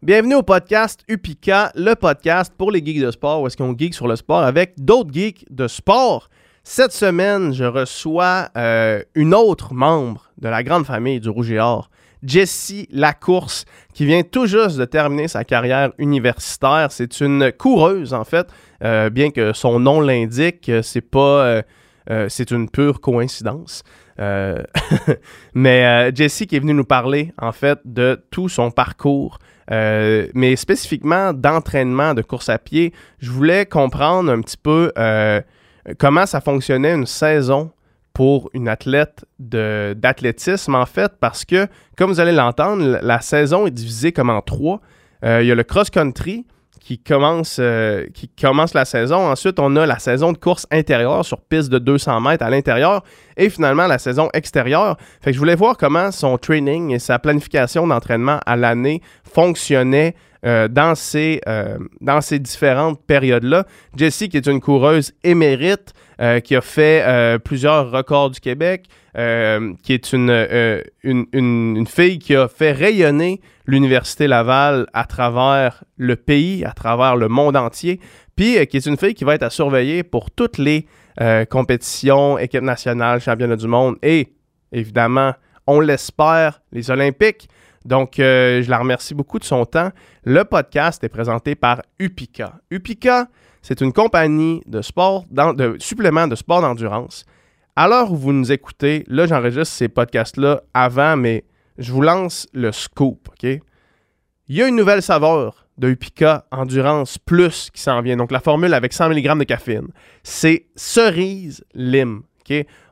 Bienvenue au podcast Upika, le podcast pour les geeks de sport, où est-ce qu'on geek sur le sport avec d'autres geeks de sport. Cette semaine, je reçois euh, une autre membre de la grande famille du Rouge et Or, Jessie Lacourse, qui vient tout juste de terminer sa carrière universitaire. C'est une coureuse, en fait, euh, bien que son nom l'indique, c'est pas... euh, euh, c'est une pure coïncidence. Euh, mais euh, Jessie qui est venue nous parler, en fait, de tout son parcours, euh, mais spécifiquement d'entraînement de course à pied. Je voulais comprendre un petit peu euh, comment ça fonctionnait une saison pour une athlète d'athlétisme, en fait, parce que, comme vous allez l'entendre, la- la saison est divisée comme en trois. Euh, Il y a le cross-country, qui commence, euh, qui commence la saison. Ensuite, on a la saison de course intérieure sur piste de 200 mètres à l'intérieur. Et finalement, la saison extérieure. Fait je voulais voir comment son training et sa planification d'entraînement à l'année fonctionnaient euh, dans, ces, euh, dans ces différentes périodes-là. Jessie, qui est une coureuse émérite, euh, qui a fait euh, plusieurs records du Québec, euh, qui est une, une, une- fille qui a fait rayonner l'Université Laval à travers le pays, à travers le monde entier, puis qui est une fille qui va être à surveiller pour toutes les compétitions, équipe nationale, championnat du monde et évidemment, on l'espère, les Olympiques. Donc, je la remercie beaucoup de son temps. Le podcast est présenté par Upica. Upica, c'est une compagnie de sport, de suppléments de sport d'endurance. À l'heure où vous nous écoutez, là, j'enregistre ces podcasts-là avant, mais je vous lance le scoop, OK? Il y a une nouvelle saveur de Upica Endurance Plus qui s'en vient. Donc, la formule avec 100 mg de caféine. C'est cerise lime?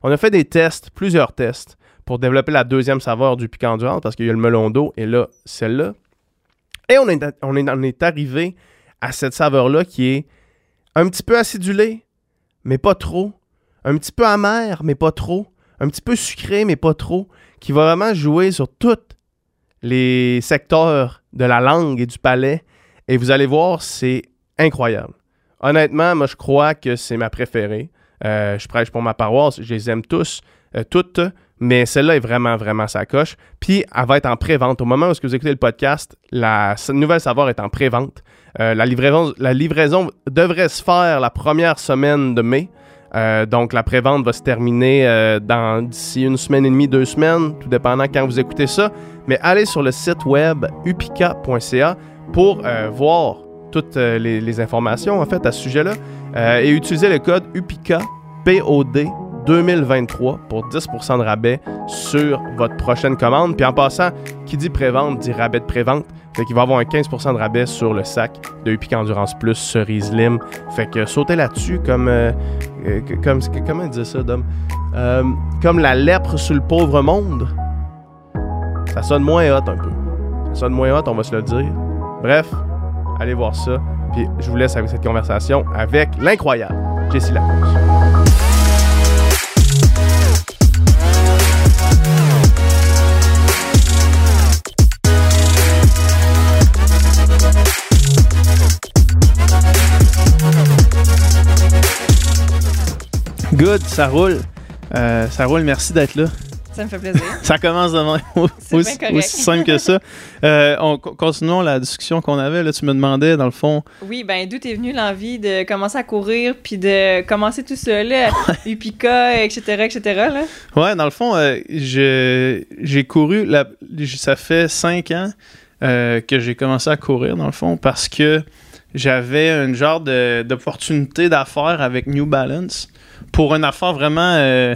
On a fait des tests, plusieurs tests, pour développer la deuxième saveur du Upica Endurance parce qu'il y a le melon d'eau et là, celle-là. Et on est, on est, on est arrivé à cette saveur-là qui est un petit peu acidulée, mais pas trop. Un petit peu amère, mais pas trop. Un petit peu sucré, mais pas trop. Qui va vraiment jouer sur tous les secteurs de la langue et du palais. Et vous allez voir, c'est incroyable. Honnêtement, moi, je crois que c'est ma préférée. Euh, je prêche pour ma paroisse. Je les aime tous, euh, toutes. Mais celle-là est vraiment, vraiment sa coche. Puis, elle va être en pré-vente. Au moment où vous écoutez le podcast, la nouvelle saveur est en pré-vente. Euh, la, livraison, devrait se faire la première semaine de mai. Euh, donc, la pré-vente va se terminer euh, dans d'ici une semaine et demie, deux semaines, tout dépendant quand vous écoutez ça. Mais allez sur le site web upica.ca pour voir toutes les, informations en fait à ce sujet-là et utilisez le code UPICA POD 2023 pour 10% de rabais sur votre prochaine commande. Puis en passant, qui dit pré-vente dit rabais de pré-vente. Fait qu'il va avoir un 15% de rabais sur le sac de Upica Endurance Plus cerise lime. Fait que sautez là-dessus comme, euh, euh, comme comment disait ça, Dom? Euh, comme la lèpre sur le pauvre monde. Ça sonne moins hot un peu. Ça sonne moins hot, on va se le dire. Bref, allez voir ça. Puis je vous laisse avec cette conversation avec l'incroyable Jessie Lacourse. Good, ça roule. Euh, ça roule, merci d'être là. Ça me fait plaisir. Ça commence demain. Aussi, aussi simple que ça. Euh, on, co- continuons la discussion qu'on avait. Là, tu me demandais, dans le fond, Oui, ben d'où t'es venu l'envie de commencer à courir puis de commencer tout là, Upica, etc., etc. Là? Ouais, dans le fond, euh, je- j'ai couru, la- ça fait cinq ans que j'ai commencé à courir, dans le fond, parce que j'avais une genre de- d'opportunité d'affaires avec New Balance pour une affaire vraiment euh,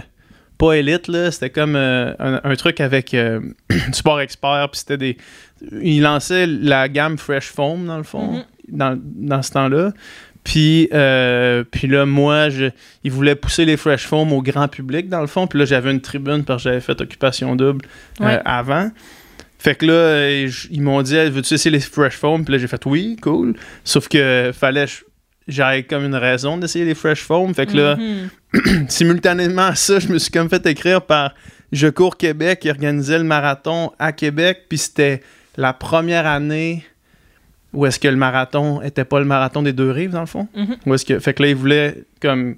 pas élite, là. C'était comme euh, un, un truc avec euh, du Sport Expert, puis c'était des... Ils lançaient la gamme Fresh Foam, dans le fond, Mhm. dans, dans ce temps-là. Puis, euh, puis là, moi, je, ils voulaient pousser les Fresh Foam au grand public, dans le fond. Puis là, j'avais une tribune parce que j'avais fait Occupation Double Ouais. avant. Fait que là, euh, ils m'ont dit, veux-tu essayer les Fresh Foam? Puis là, j'ai fait oui, cool. Sauf que fallait j'avais comme une raison d'essayer les Fresh Foam. Fait que là, Mhm. simultanément à ça, je me suis comme fait écrire par Je cours Québec qui organisait le marathon à Québec. Puis c'était la première année où est-ce que le marathon était pas le marathon des deux rives, dans le fond. Mhm. Où est-ce que... Fait que là, ils voulaient comme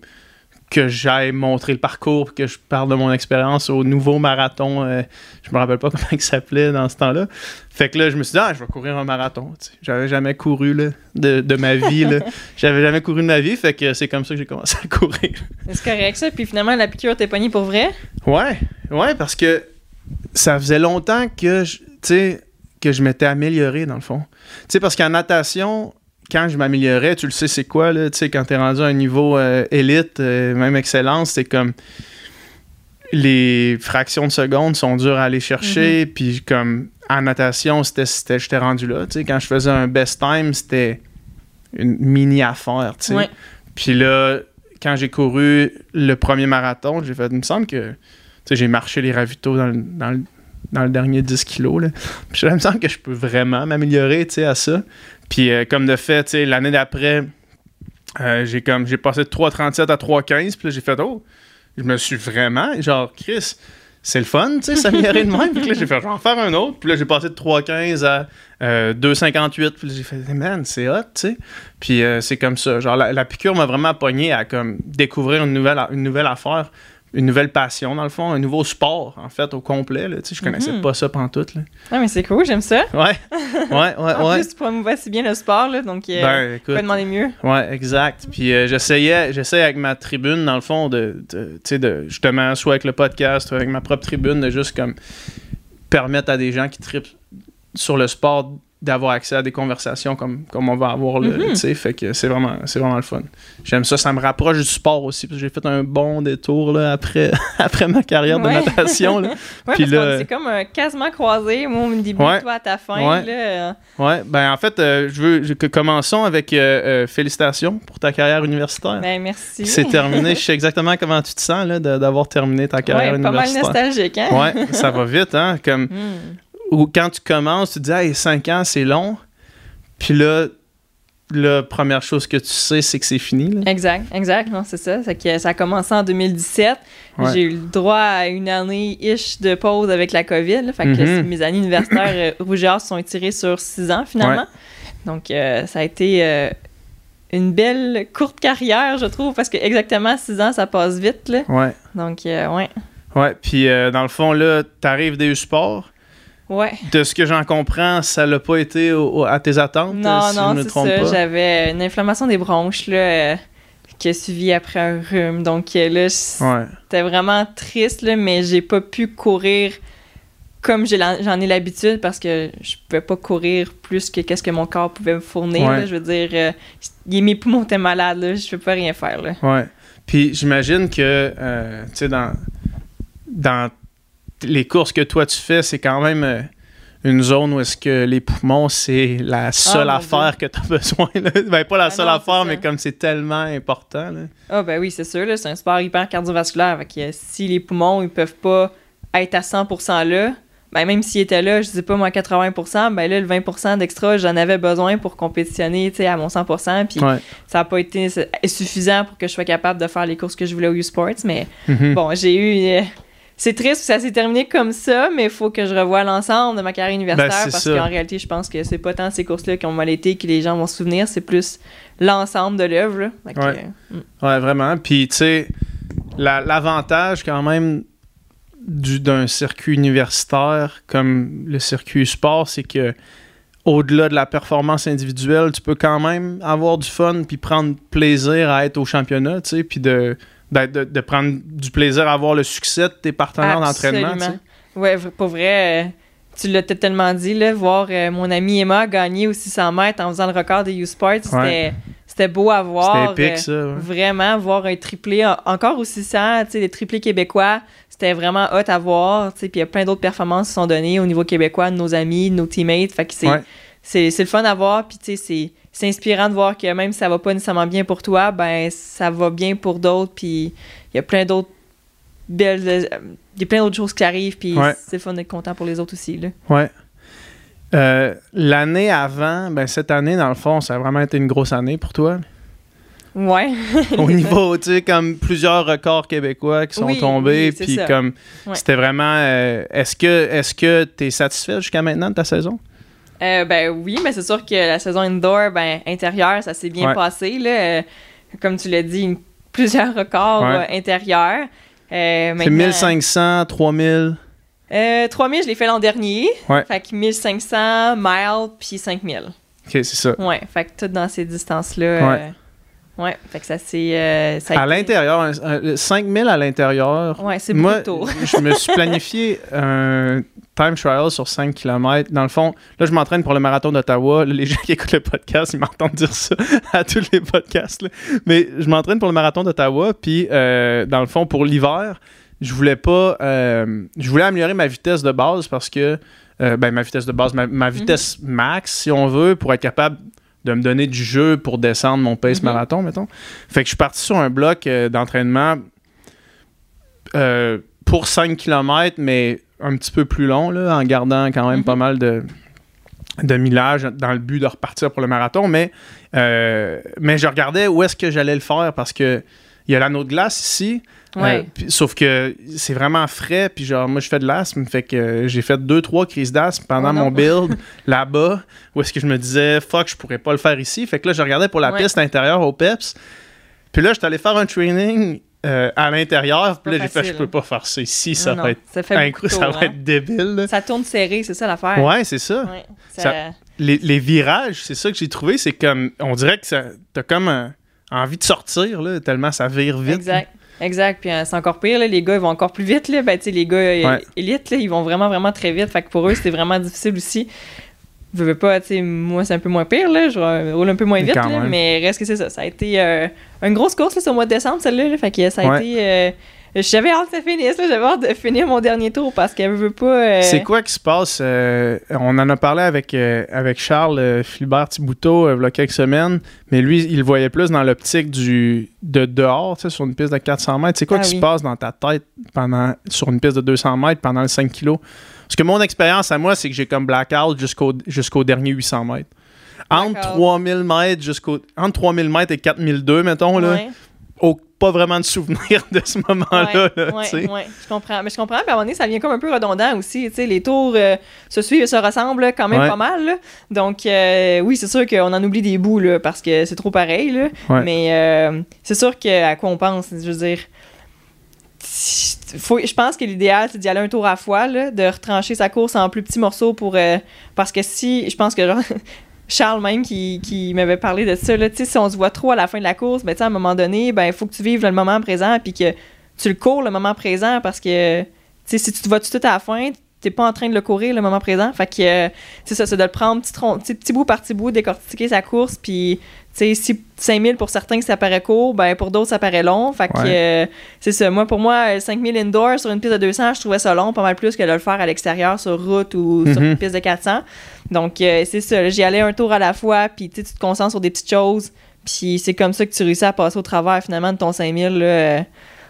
que j'aille montrer le parcours, que je parle de mon expérience au nouveau marathon. euh, je me rappelle pas comment il s'appelait dans ce temps-là. Fait que là, je me suis dit, ah, je vais courir un marathon. tu sais. J'avais jamais couru là, de, de ma vie. J'avais jamais couru de ma vie, fait que c'est comme ça que j'ai commencé à courir. C'est correct ça. Puis finalement, la piqûre t'es pognée pour vrai? Ouais, ouais, parce que ça faisait longtemps que je, tu sais, que je m'étais amélioré dans le fond. Tu sais, parce qu'en natation, quand je m'améliorais, tu le sais, c'est quoi, là, tu sais, quand t'es rendu à un niveau euh, élite, euh, même excellence, c'est comme les fractions de secondes sont dures à aller chercher, puis comme en natation, c'était, c'était, j'étais rendu là, tu sais, quand je faisais un best time, c'était une mini affaire, tu sais. Ouais. Puis là, quand j'ai couru le premier marathon, j'ai fait, il me semble que, tu sais, j'ai marché les ravitaux dans le, dans le, dans le dernier 10 kilos, là. Puis il me semble que je peux vraiment m'améliorer, à ça. Puis euh, comme de fait, l'année d'après, euh, j'ai comme, j'ai passé de 3,37 à 3,15, puis j'ai fait, oh, je me suis vraiment, genre, Chris, c'est le fun, tu sais, s'améliorer de même. Puis là, j'ai fait, je vais en faire un autre. Puis là, j'ai passé de 3,15 à euh, 2,58. Puis là, j'ai fait, man, c'est hot, tu sais. Puis euh, c'est comme ça. Genre, la, la piqûre m'a vraiment pogné à comme découvrir une nouvelle, une nouvelle affaire, une nouvelle passion, dans le fond, un nouveau sport, en fait, au complet. Là, tu sais, je connaissais Mhm. pas ça pantoute. Là. Ah, mais c'est cool, j'aime ça. Ouais, ouais, ouais, En ouais. plus, tu promouvois si bien le sport, là, donc euh, Ben, tu écoute. peux demander mieux. Ouais, exact. Puis euh, j'essayais, j'essayais avec ma tribune, dans le fond, de, de- tu sais, de justement, soit avec le podcast, soit avec ma propre tribune, de juste comme permettre à des gens qui tripent sur le sport d'avoir accès à des conversations comme, comme on va avoir là, Mhm. tu sais. Fait que c'est vraiment, c'est vraiment le fun. J'aime ça, ça me rapproche du sport aussi, parce que j'ai fait un bon détour là, après, après ma carrière Ouais. de natation. Là. Ouais, Puis là- c'est comme euh, quasiment croisé, moi au début, Ouais. toi à ta fin. Ouais. Là, Ouais, ben en fait, euh, je veux je- que commençons avec euh, euh, félicitations pour ta carrière universitaire. ben merci. C'est terminé. Je sais exactement comment tu te sens là, d'avoir terminé ta carrière Ouais, pas mal universitaire. nostalgique, hein? Ouais, ça va vite, hein? Comme, Hmm. Ou quand tu commences, tu te dis, hey, 5 ans, c'est long. Puis là, la première chose que tu sais, c'est que c'est fini. là. Exact, exact, non, c'est ça. C'est que ça a commencé en 2017. Ouais. J'ai eu le droit à une année-ish de pause avec la COVID. là. fait que Mhm. mes années universitaires euh, Rougeard se sont étirées sur six ans finalement. Donc euh, ça a été euh, une belle courte carrière, je trouve, parce que exactement six ans, ça passe vite. Là. Ouais. Donc euh, ouais. Ouais. Puis dans le fond, là, t'arrives des sports. Ouais. De ce que j'en comprends, ça l'a pas été au- au- à tes attentes, Non, si non, je me c'est trompe ça. pas? J'avais une inflammation des bronches là, euh, qui a suivi après un rhume. Donc euh, là, Ouais. C'était vraiment triste, là, mais j'ai pas pu courir comme j'en ai l'habitude parce que je pouvais pas courir plus que qu'est-ce que mon corps pouvait me fournir. Ouais. là. je veux dire, euh, mes poumons étaient malades, là, je peux pas rien faire. Là. Ouais. Puis j'imagine que, euh, tu sais, dans, dans les courses que toi tu fais, c'est quand même euh, une zone où est-ce que les poumons, c'est la seule mon affaire que tu as besoin. Là. Ben, pas la Ah seule non, affaire, mais comme c'est tellement important. Ah ben oui, c'est sûr, c'est un sport hyper cardiovasculaire. Fait que, euh, si les poumons ils peuvent pas être à 100% là, ben même s'ils étaient là, je sais pas moi à 80%, ben là le 20% d'extra, j'en avais besoin pour compétitionner, à mon 100%, puis Ouais. ça a pas été suffisant pour que je sois capable de faire les courses que je voulais au U-Sports, mais Mhm. Bon, j'ai eu. euh, c'est triste, ça s'est terminé comme ça, mais il faut que je revoie l'ensemble de ma carrière universitaire Ben, c'est parce qu'en réalité, je pense que c'est pas tant ces courses-là qui ont mal été que les gens vont se souvenir, c'est plus l'ensemble de l'œuvre. que, Ouais. euh, mm. Ouais, vraiment. Puis, tu sais, la- l'avantage quand même du- d'un circuit universitaire comme le circuit sport, c'est que au-delà de la performance individuelle, tu peux quand même avoir du fun puis prendre plaisir à être au championnat, tu sais, puis de, de, de prendre du plaisir à avoir le succès de tes partenaires d'entraînement. Ouais, pour vrai, euh, tu l'as tellement dit, là, voir euh, mon ami Emma gagner au 600 mètres en faisant le record des U-Sports, c'était, Ouais. c'était beau à voir. C'était épique, euh, ça. ouais. Vraiment, voir un triplé, en- encore au 600, tu sais, les triplés québécois, c'était vraiment hot à voir, tu sais, puis il y a plein d'autres performances qui sont données au niveau québécois de nos amis, de nos teammates, fait que c'est, Ouais. c'est, c'est le fun à voir, puis tu sais, c'est, c'est inspirant de voir que même si ça va pas nécessairement bien pour toi, ben ça va bien pour d'autres, puis il y a plein d'autres belles... euh, Il y a plein d'autres choses qui arrivent, puis Ouais. c'est fun d'être content pour les autres aussi, là. Ouais. Euh, L'année avant, ben cette année, dans le fond, ça a vraiment été une grosse année pour toi. Ouais. Au niveau, tu sais, comme plusieurs records québécois qui sont Oui, tombés, oui, puis comme Ouais. c'était vraiment. euh, est-ce que est-ce que tu es satisfait jusqu'à maintenant de ta saison? Euh, ben oui, mais c'est sûr que la saison indoor, ben intérieure, ça s'est bien Ouais. passé. Là. Euh, comme tu l'as dit, une plusieurs records Ouais. euh, intérieurs. Euh, C'est maintenant- 1500, 3000. Euh, 3000, je l'ai fait l'an dernier. Ouais. Fait que 1500, miles, puis 5000. Ok, c'est ça. Ouais, fait que tout dans ces distances-là. Ouais. euh, ouais, fait que ça c'est. euh, À l'intérieur, un- un- 5000 à l'intérieur. Ouais, c'est Moi, je me suis planifié un time trial sur 5 km. Dans le fond, là, je m'entraîne pour le marathon d'Ottawa. Les gens qui écoutent le podcast, ils m'entendent dire ça à tous les podcasts. là. Mais je m'entraîne pour le marathon d'Ottawa. Puis, euh, dans le fond, pour l'hiver, je voulais pas. euh, je voulais améliorer ma vitesse de base parce que. ben, ma vitesse de base, ma, ma vitesse max, si on veut, pour être capable de me donner du jeu pour descendre mon pace Mhm. marathon, mettons. Fait que je suis parti sur un bloc euh, d'entraînement euh, pour 5 km, mais un petit peu plus long, là, en gardant quand même Mhm. pas mal de, de millage dans le but de repartir pour le marathon. Mais, euh, mais je regardais où est-ce que j'allais le faire parce que il y a l'anneau de glace ici. Ouais. Euh, sauf que c'est vraiment frais, puis genre, moi, je fais de l'asthme, fait que euh, j'ai fait deux, trois crises d'asthme pendant Oh mon build là-bas, où est-ce que je me disais, fuck, je pourrais pas le faire ici. Fait que là, je regardais pour la Ouais. piste intérieure au PEPS. Puis là, j'étais allé faire un training euh, à l'intérieur, puis là, j'ai fait, je peux hein. pas faire ça ici, ça Non, va être ça ça va hein. être débile. là. Ça tourne serré, c'est ça l'affaire. Ouais, c'est ça. Ouais, ça- Ça- Les, les virages, c'est ça que j'ai trouvé, c'est comme, on dirait que ça, t'as comme euh, envie de sortir, là, tellement ça vire vite. Exact. Exact. Puis euh, c'est encore pire, là, les gars, ils vont encore plus vite. Là. Ben, les gars euh, Ouais. élites, là, ils vont vraiment, vraiment très vite. Fait que pour eux, c'était vraiment difficile aussi. Je veux pas, tu sais, moi, c'est un peu moins pire, là. Je roule un peu moins vite, là, mais reste que c'est ça. Ça a été euh, une grosse course, là, ce mois de décembre, celle-là. là. fait que ça a Ouais. été. euh, j'avais hâte que ça finisse. J'avais hâte de finir mon dernier tour parce qu'elle veut pas. euh, C'est quoi qui se passe? euh, on en a parlé avec, euh, avec Charles Philibert Thibouteau il y a quelques semaines, mais lui, il le voyait plus dans l'optique du de dehors, sur une piste de 400 mètres. C'est quoi Ah qui oui. se passe dans ta tête pendant, sur une piste de 200 mètres pendant le 5 kilos? Parce que mon expérience à moi, c'est que j'ai comme blackout jusqu'au jusqu'au dernier 800 mètres. Entre D'accord. 3000 mètres jusqu'au entre 3000 mètres et 4002 mettons là, ouais. Pas vraiment de souvenir de ce moment-là, ouais, ouais, je comprends. Mais je comprends, puis à un moment donné, ça devient comme un peu redondant aussi. Les tours euh, se suivent et se ressemblent quand même Ouais. pas mal. là. Donc, euh, oui, c'est sûr qu'on en oublie des bouts là, parce que c'est trop pareil. Là. Mais euh, c'est sûr que, à quoi on pense. Je veux dire, faut, je pense que l'idéal, c'est d'y aller un tour à la fois, là, de retrancher sa course en plus petits morceaux pour. euh, parce que si, je pense que genre. Charles même qui, m'avait parlé de ça, là, si on se voit trop à la fin de la course, ben, à un moment donné, ben, il faut que tu vives le moment présent puis que tu le cours le moment présent parce que si tu te vois tout à la fin, t'es pas en train de le courir le moment présent. Fait que euh, c'est ça, c'est de le prendre petit, tron- petit, bout par petit bout, décortiquer sa course, puis sais, si 5000 pour certains ça paraît court, ben pour d'autres ça paraît long. Fait que Ouais. euh, c'est ça. Moi, pour moi, euh, 5000 indoor sur une piste de 200, je trouvais ça long, pas mal plus que de le faire à l'extérieur sur route ou sur Mhm. une piste de 400. Donc euh, c'est ça, j'y allais un tour à la fois, puis tu te concentres sur des petites choses, puis c'est comme ça que tu réussis à passer au travers finalement de ton 5000 là, euh,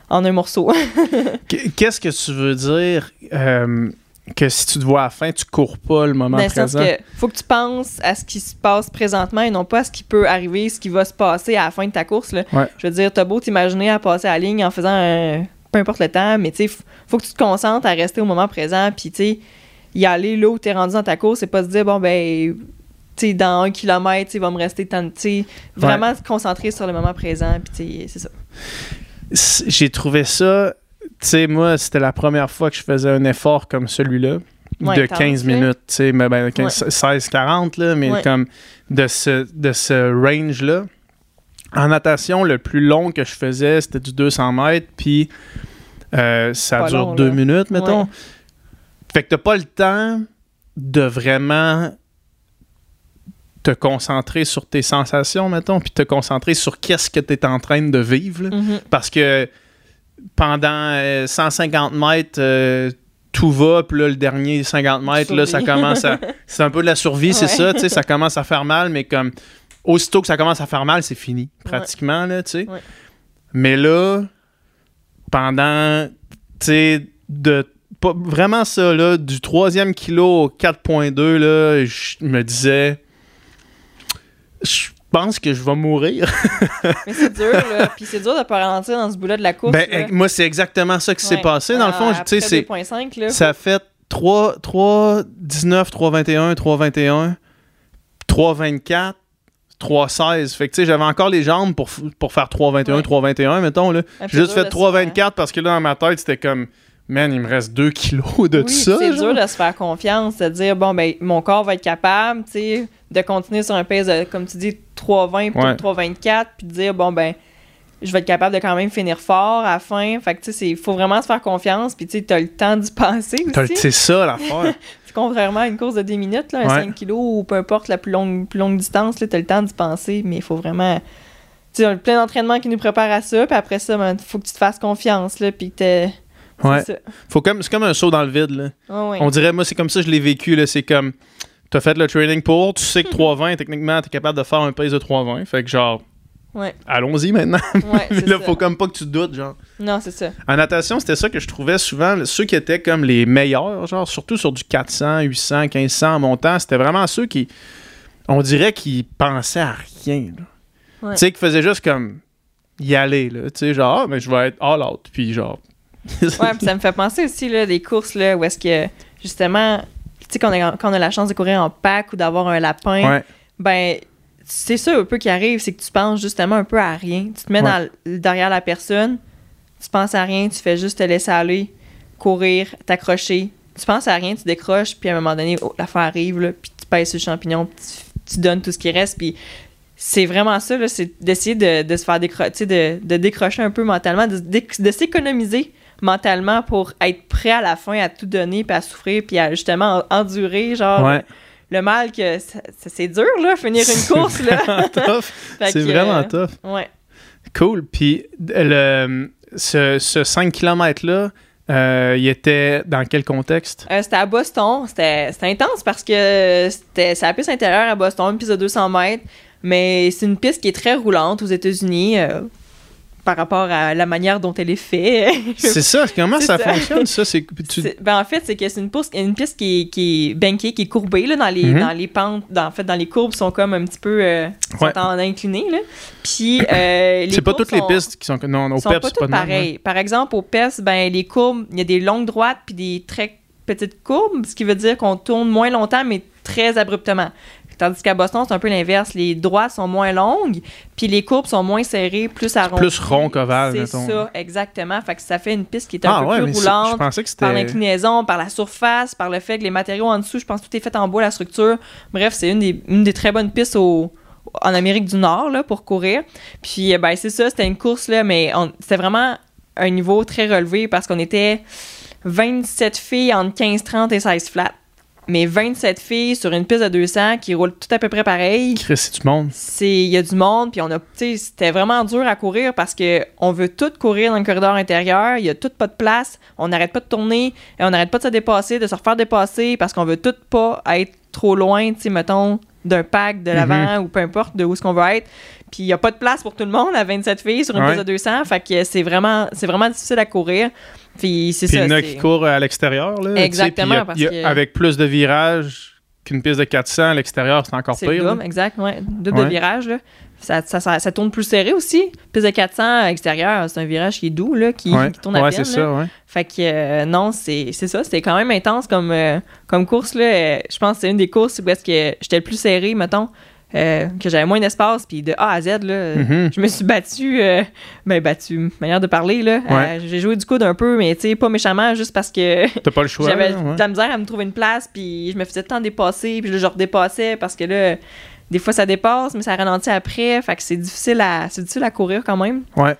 en un morceau. Qu- Qu'est-ce que tu veux dire euh, que si tu te vois à la fin, tu cours pas le moment Dans présent? que faut que tu penses à ce qui se passe présentement et non pas à ce qui peut arriver, ce qui va se passer à la fin de ta course. Là. Ouais. Je veux dire, t'as beau t'imaginer à passer à la ligne en faisant un- peu importe le temps, mais tu faut que tu te concentres à rester au moment présent, puis tu y aller là où t'es rendu dans ta course, c'est pas se dire, bon, ben, tu dans un kilomètre, il va me rester tant de. Vraiment se concentrer sur le moment présent, puis c'est ça. J'ai trouvé ça, tu sais, moi, c'était la première fois que je faisais un effort comme celui-là. Ouais, de t'en 15 as fait? minutes, tu sais, mais ben, 15 16-40, là, mais Ouais. comme de ce, de ce range-là. En natation, le plus long que je faisais, c'était du 200 mètres, puis euh, ça Pas dure long, deux là. minutes, mettons. Fait que t'as pas le temps de vraiment te concentrer sur tes sensations, mettons, puis te concentrer sur qu'est-ce que tu es en train de vivre. là. Mhm. Parce que pendant euh, 150 mètres, euh, tout va, puis là, le dernier 50 mètres, là, ça commence à... C'est un peu de la survie, c'est ça, tu sais, ça commence à faire mal, mais comme... Aussitôt que ça commence à faire mal, c'est fini, pratiquement, là, tu sais. Ouais. Mais là, pendant, tu sais, de... Pas, vraiment ça, là, du troisième kilo au 4.2, là, je me disais... Je pense que je vais mourir? Mais c'est dur, là. Puis c'est dur de pas ralentir dans ce bout-là de la course. Ben, là. moi, c'est exactement ça qui s'est Ouais. passé. Dans le fond, Ah, tu sais, c'est 2.5, là. ça a fait 3, 3 19, 3 21, 3 21, 3 24, 3,16. Fait que, tu sais, j'avais encore les jambes pour, pour faire 3,21, Ouais. 3,21, mettons, là. J'ai juste fait de se faire- 3,24 parce que là, dans ma tête, c'était comme, man, il me reste 2 kilos de Oui, ça. c'est dur de se faire confiance, de dire, bon, ben, mon corps va être capable, tu sais, de continuer sur un pace de, comme tu dis, 3,20 plutôt Ouais. que 3,24, puis de dire, bon, ben, je vais être capable de quand même finir fort à la fin. Fait que, tu sais, il faut vraiment se faire confiance, puis tu sais, t'as le temps d'y penser aussi. C'est ça l'affaire. C'est contrairement à une course de 10 minutes, là, un Ouais. 5 kilos ou peu importe la plus longue, plus longue distance, là, t'as le temps d'y penser, mais il faut vraiment. Tu sais, on a plein d'entraînements qui nous préparent à ça, puis après ça, il faut que tu te fasses confiance, là, puis que t'es. c'est Ouais. Faut comme, c'est comme un saut dans le vide, là. Ouais. On dirait, moi, c'est comme ça que je l'ai vécu, là. C'est comme, t'as fait le training pour, tu sais que 3,20, techniquement, t'es capable de faire un pace de 3,20. Fait que, genre, Ouais, allons-y maintenant. ouais, c'est là, ça. faut comme pas que tu doutes, genre. Non, c'est ça. En natation, c'était ça que je trouvais souvent. Ceux qui étaient comme les meilleurs, genre, surtout sur du 400, 800, 1500 en montant, c'était vraiment ceux qui, on dirait qu'ils pensaient à rien. Ouais. Tu sais, qui faisaient juste comme y aller, là. Tu sais, genre, ah, mais je vais être all out. Puis, genre. Ouais, puis ça me fait penser aussi là, des courses là, où est-ce que, justement, sais, quand on, a, quand on a la chance de courir en pack ou d'avoir un lapin, Ouais. ben, c'est ça un peu qui arrive, c'est que tu penses justement un peu à rien. Tu te mets Ouais. dans le- derrière la personne, tu penses à rien, tu fais juste te laisser aller, courir, t'accrocher. Tu penses à rien, tu décroches, puis à un moment donné, oh, l'affaire arrive, là, puis tu pèses sur le champignon, puis tu, tu donnes tout ce qui reste, puis c'est vraiment ça, là, c'est d'essayer de, de se faire décrocher, de, de décrocher un peu mentalement, de s'économiser mentalement pour être prêt à la fin à tout donner, puis à souffrir, puis à justement en- endurer, genre, Ouais. le mal que c'est dur, là, finir une course, là. Vraiment tough. C'est vraiment euh, tough. Ouais. Cool. Puis, le, ce, ce 5 km-là, euh, il était dans quel contexte? Euh, c'était à Boston. C'était intense parce que c'était c'est la piste intérieure à Boston, une piste de 200 mètres. Mais c'est une piste qui est très roulante aux États-Unis euh, par rapport à la manière dont elle est faite. C'est ça. Comment ça, ça. fonctionne, ça? C'est, tu- ben, en fait, c'est que c'est une, piste- une piste qui est, qui est bankée, qui est courbée là, dans, les, Mhm. dans les pentes. Dans, en fait, dans les courbes sont comme un petit peu euh, sont Ouais. en incliné. Là. Puis, euh, les c'est pas toutes les sont- pistes qui sont. Non, au sont PEP, pas pas de même, pareilles. Par exemple, au PES, ben, les courbes, il y a des longues droites puis des très petites courbes, ce qui veut dire qu'on tourne moins longtemps, mais très abruptement. Tandis qu'à Boston, c'est un peu l'inverse. Les droites sont moins longues, puis les courbes sont moins serrées, plus arrondies. plus rond qu'ovale, C'est mettons. ça, exactement. Fait que ça fait une piste qui est un Ah peu ouais, plus c'est- roulante pensais que par l'inclinaison, par la surface, par le fait que les matériaux en dessous, je pense que tout est fait en bois, la structure. Bref, c'est une des, une des très bonnes pistes au, en Amérique du Nord là, pour courir. Puis, euh, ben, c'est ça, c'était une course, là, mais c'était vraiment un niveau très relevé parce qu'on était 27 filles entre 15, 30 et 16 flats. Mais 27 filles sur une piste de 200 qui roulent tout à peu près pareil c'est du monde. c'est il y a du monde puis on a tu sais c'était vraiment dur à courir parce que on veut tout courir dans le corridor intérieur il y a tout pas de place on n'arrête pas de tourner et on n'arrête pas de se dépasser de se refaire dépasser parce qu'on veut tout pas être trop loin tu sais mettons d'un pack de l'avant ou peu importe de où est-ce qu'on veut être puis il y a pas de place pour tout le monde à 27 filles sur une Ouais. de 200 fait que c'est vraiment c'est vraiment difficile à courir puis c'est ça il y en a c'est- qui courent à l'extérieur. Exactement, y a- parce il y a- que- Avec plus de virages qu'une piste de 400 à l'extérieur, c'est encore pire. le là. double, exact, ouais. Double Ouais. de virage, là. Ça, ça, ça, ça tourne plus serré aussi. Piste de 400 à l'extérieur, c'est un virage qui est doux, là, qui, Ouais, qui tourne à ouais peine. ça, ouais. Fait que euh, non, c'est c'est ça. C'était quand même intense comme, euh, comme course, là. Euh, Je pense que c'est une des courses où est-ce que j'étais le plus serré, mettons, euh, que j'avais moins d'espace, puis de A à Z, là. euh, Mhm. Je me suis battu, euh, ben battu, manière de parler, là. Ouais. Euh, J'ai joué du coude un peu, mais tu sais, pas méchamment, juste parce que T'as pas le choix. j'avais ouais. de la misère à me trouver une place, puis je me faisais tant dépasser, puis là, je redépassais parce que là, des fois ça dépasse, mais ça ralentit après, fait que c'est difficile à, c'est difficile à courir quand même. Ouais.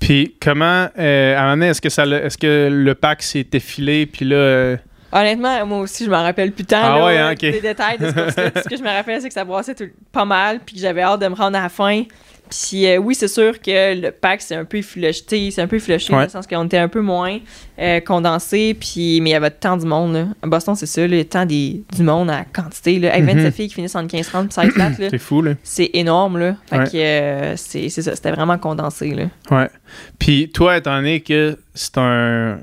Puis comment, euh, à un moment est-ce que, ça, est-ce que le pack s'est effilé, puis là... Honnêtement, moi aussi, je m'en rappelle plus tant Ah là, ouais, hein, ok. des détails de ce que je me rappelle, c'est que ça brassait tout- pas mal, puis que j'avais hâte de me rendre à la fin. Puis euh, oui, c'est sûr que le pack, c'est un peu effiloché, c'est un peu effiloché, Ouais. dans le sens qu'on était un peu moins euh, condensé, puis, mais il y avait tant du monde. Là. À Boston, c'est ça, a tant des, du monde à quantité. Là. 27 Mhm. filles qui finissent en 15-30, puis 16 plates. C'est fou, là. c'est énorme, là. Fait Ouais. que euh, c'est c'est ça, c'était vraiment condensé, là. Ouais. Puis toi, étant donné que c'est un...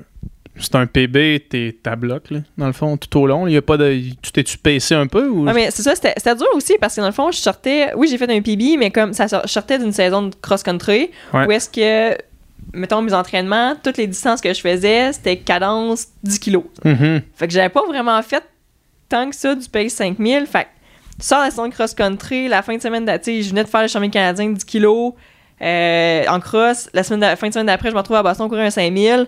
C'est un PB, t'es à bloc, là, dans le fond, tout au long. Il y a pas de... Tu t'es-tu pacé un peu ou... Ouais, mais c'est ça, c'était c'était dur aussi parce que dans le fond, je sortais. Oui, j'ai fait un PB, mais comme ça, je sortais d'une saison de cross-country Ouais. où est-ce que, mettons, mes entraînements, toutes les distances que je faisais, c'était cadence 10 kilos. Mhm. Fait que j'avais pas vraiment fait tant que ça du pace 5000. Fait que tu sors de la saison de cross-country, la fin de semaine, tu sais, je venais de faire le championnat canadien de 10 kilos euh, en cross. La semaine de- fin de semaine d'après, je me retrouve à Boston courir un 5000.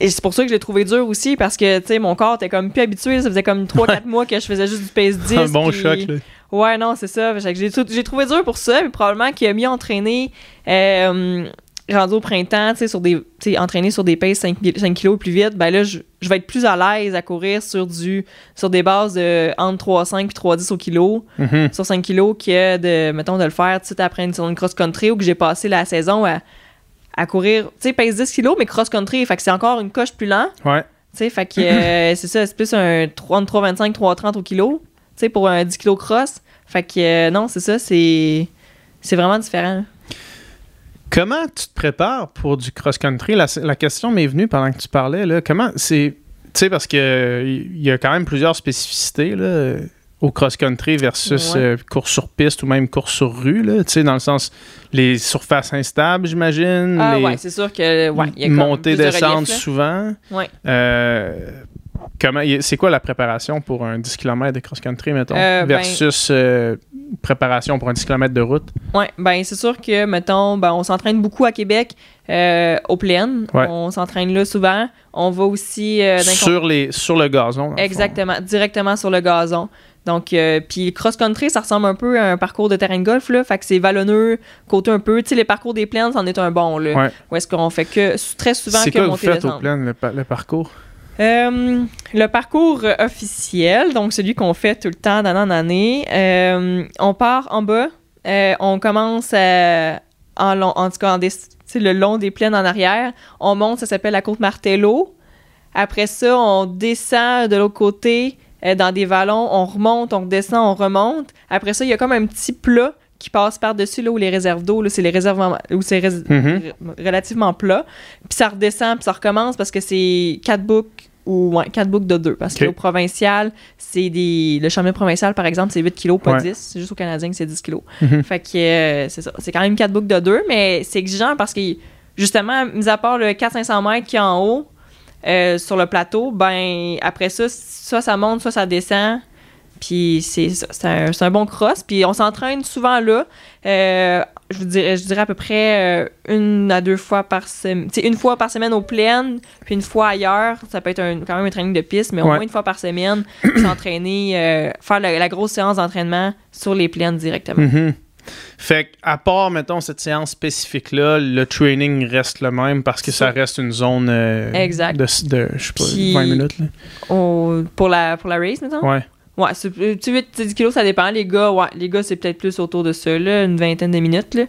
Et c'est pour ça que je l'ai trouvé dur aussi, parce que, tu sais, mon corps était comme plus habitué. Ça faisait comme 3-4 mois que je faisais juste du pace 10. Un bon choc, là. Ouais, non, c'est ça. J'ai trou- j'ai trouvé dur pour ça, puis probablement qu'il a mieux entraîné euh, rendu au printemps, tu sais, sur des, tu sais, entraîné sur des paces 5, kilos plus vite, ben là, je, je vais être plus à l'aise à courir sur du sur des bases de entre 3,5 puis 3,10 au kilo, Mhm. sur 5 kilos, que de, mettons, de le faire de suite après une de cross-country ou que j'ai passé la saison à, à courir, tu sais, pace 10 kilos, mais cross-country, fait que c'est encore une coche plus lent. Ouais. Tu sais, fait que euh, c'est ça, c'est plus un 3, 3,25, 3,30 au kilo, tu sais, pour un 10 kg cross. Fait que euh, non, c'est ça, c'est c'est vraiment différent. Comment tu te prépares pour du cross-country? La, la question m'est venue pendant que tu parlais. Là. Comment c'est. Tu sais, parce que il y a quand même plusieurs spécificités là, au cross-country versus Ouais. euh, course sur piste ou même course sur rue. là. Tu sais, dans le sens, les surfaces instables, j'imagine. Ah les ouais, c'est sûr que ouais, y a comme montées, plus de descentes relief, là. souvent. Ouais. Euh, comment, c'est quoi la préparation pour un 10 km de cross-country, mettons, Euh, ben- versus préparation pour un 10 km de route? Ouais, ben c'est sûr que mettons, ben on s'entraîne beaucoup à Québec aux plaines. Ouais. On s'entraîne là souvent. On va aussi sur, les, sur le gazon. fond. Exactement, directement sur le gazon. Donc, euh, puis cross-country, ça ressemble un peu à un parcours de terrain de golf, là. Fait que c'est vallonneux, côté un peu. Tu sais, les parcours des plaines, c'en est un bon, là. Ouais. Où est-ce qu'on fait que, très souvent, que quoi que vous monter faites au descendre. plan, le, pa- le parcours? Euh, le parcours officiel, donc celui qu'on fait tout le temps d'année en année, euh, on part en bas, on commence à- en, long, en tout cas en des- le long des plaines en arrière, on monte, ça s'appelle la côte Martello. Après ça, on descend de l'autre côté euh, dans des vallons, on remonte, on redescend, on remonte. Après ça, il y a comme un petit plat qui passe par-dessus là où les réserves d'eau, là, c'est les réserves où c'est Mhm. relativement plat. Puis ça redescend, puis ça recommence parce que c'est quatre boucles ou ouais, quatre boucles de deux. Parce Ok. que au provincial, c'est des. Le championnat provincial, par exemple, c'est 8 kilos, pas Ouais. 10. C'est juste au Canadien que c'est 10 kilos. Mhm. Fait que euh, c'est ça. C'est quand même quatre boucles de deux, mais c'est exigeant parce que justement, mis à part le 400-500 mètres qui est en haut, euh, sur le plateau, ben après ça, soit ça monte, soit ça descend. Puis c'est un, c'est un bon cross. Puis on s'entraîne souvent là. Euh, je, vous dirais, je dirais à peu près euh, une à deux fois par semaine. Une fois par semaine aux plaines, puis une fois ailleurs. Ça peut être un- quand même un training de piste, mais au Ouais. moins une fois par semaine, s'entraîner, euh, faire la, la grosse séance d'entraînement sur les plaines directement. Mhm. Fait à part, mettons, cette séance spécifique-là, le training reste le même parce que ça reste une zone euh, Exact. de, de, je sais pas, Puis- 20 minutes. Là. Pour, la, pour la race, mettons? Ouais. Ouais, c'est, euh, tu sais, 8, 10 kilos, ça dépend. Les gars, ouais, les gars, c'est peut-être plus autour de ça, là, une vingtaine de minutes, là.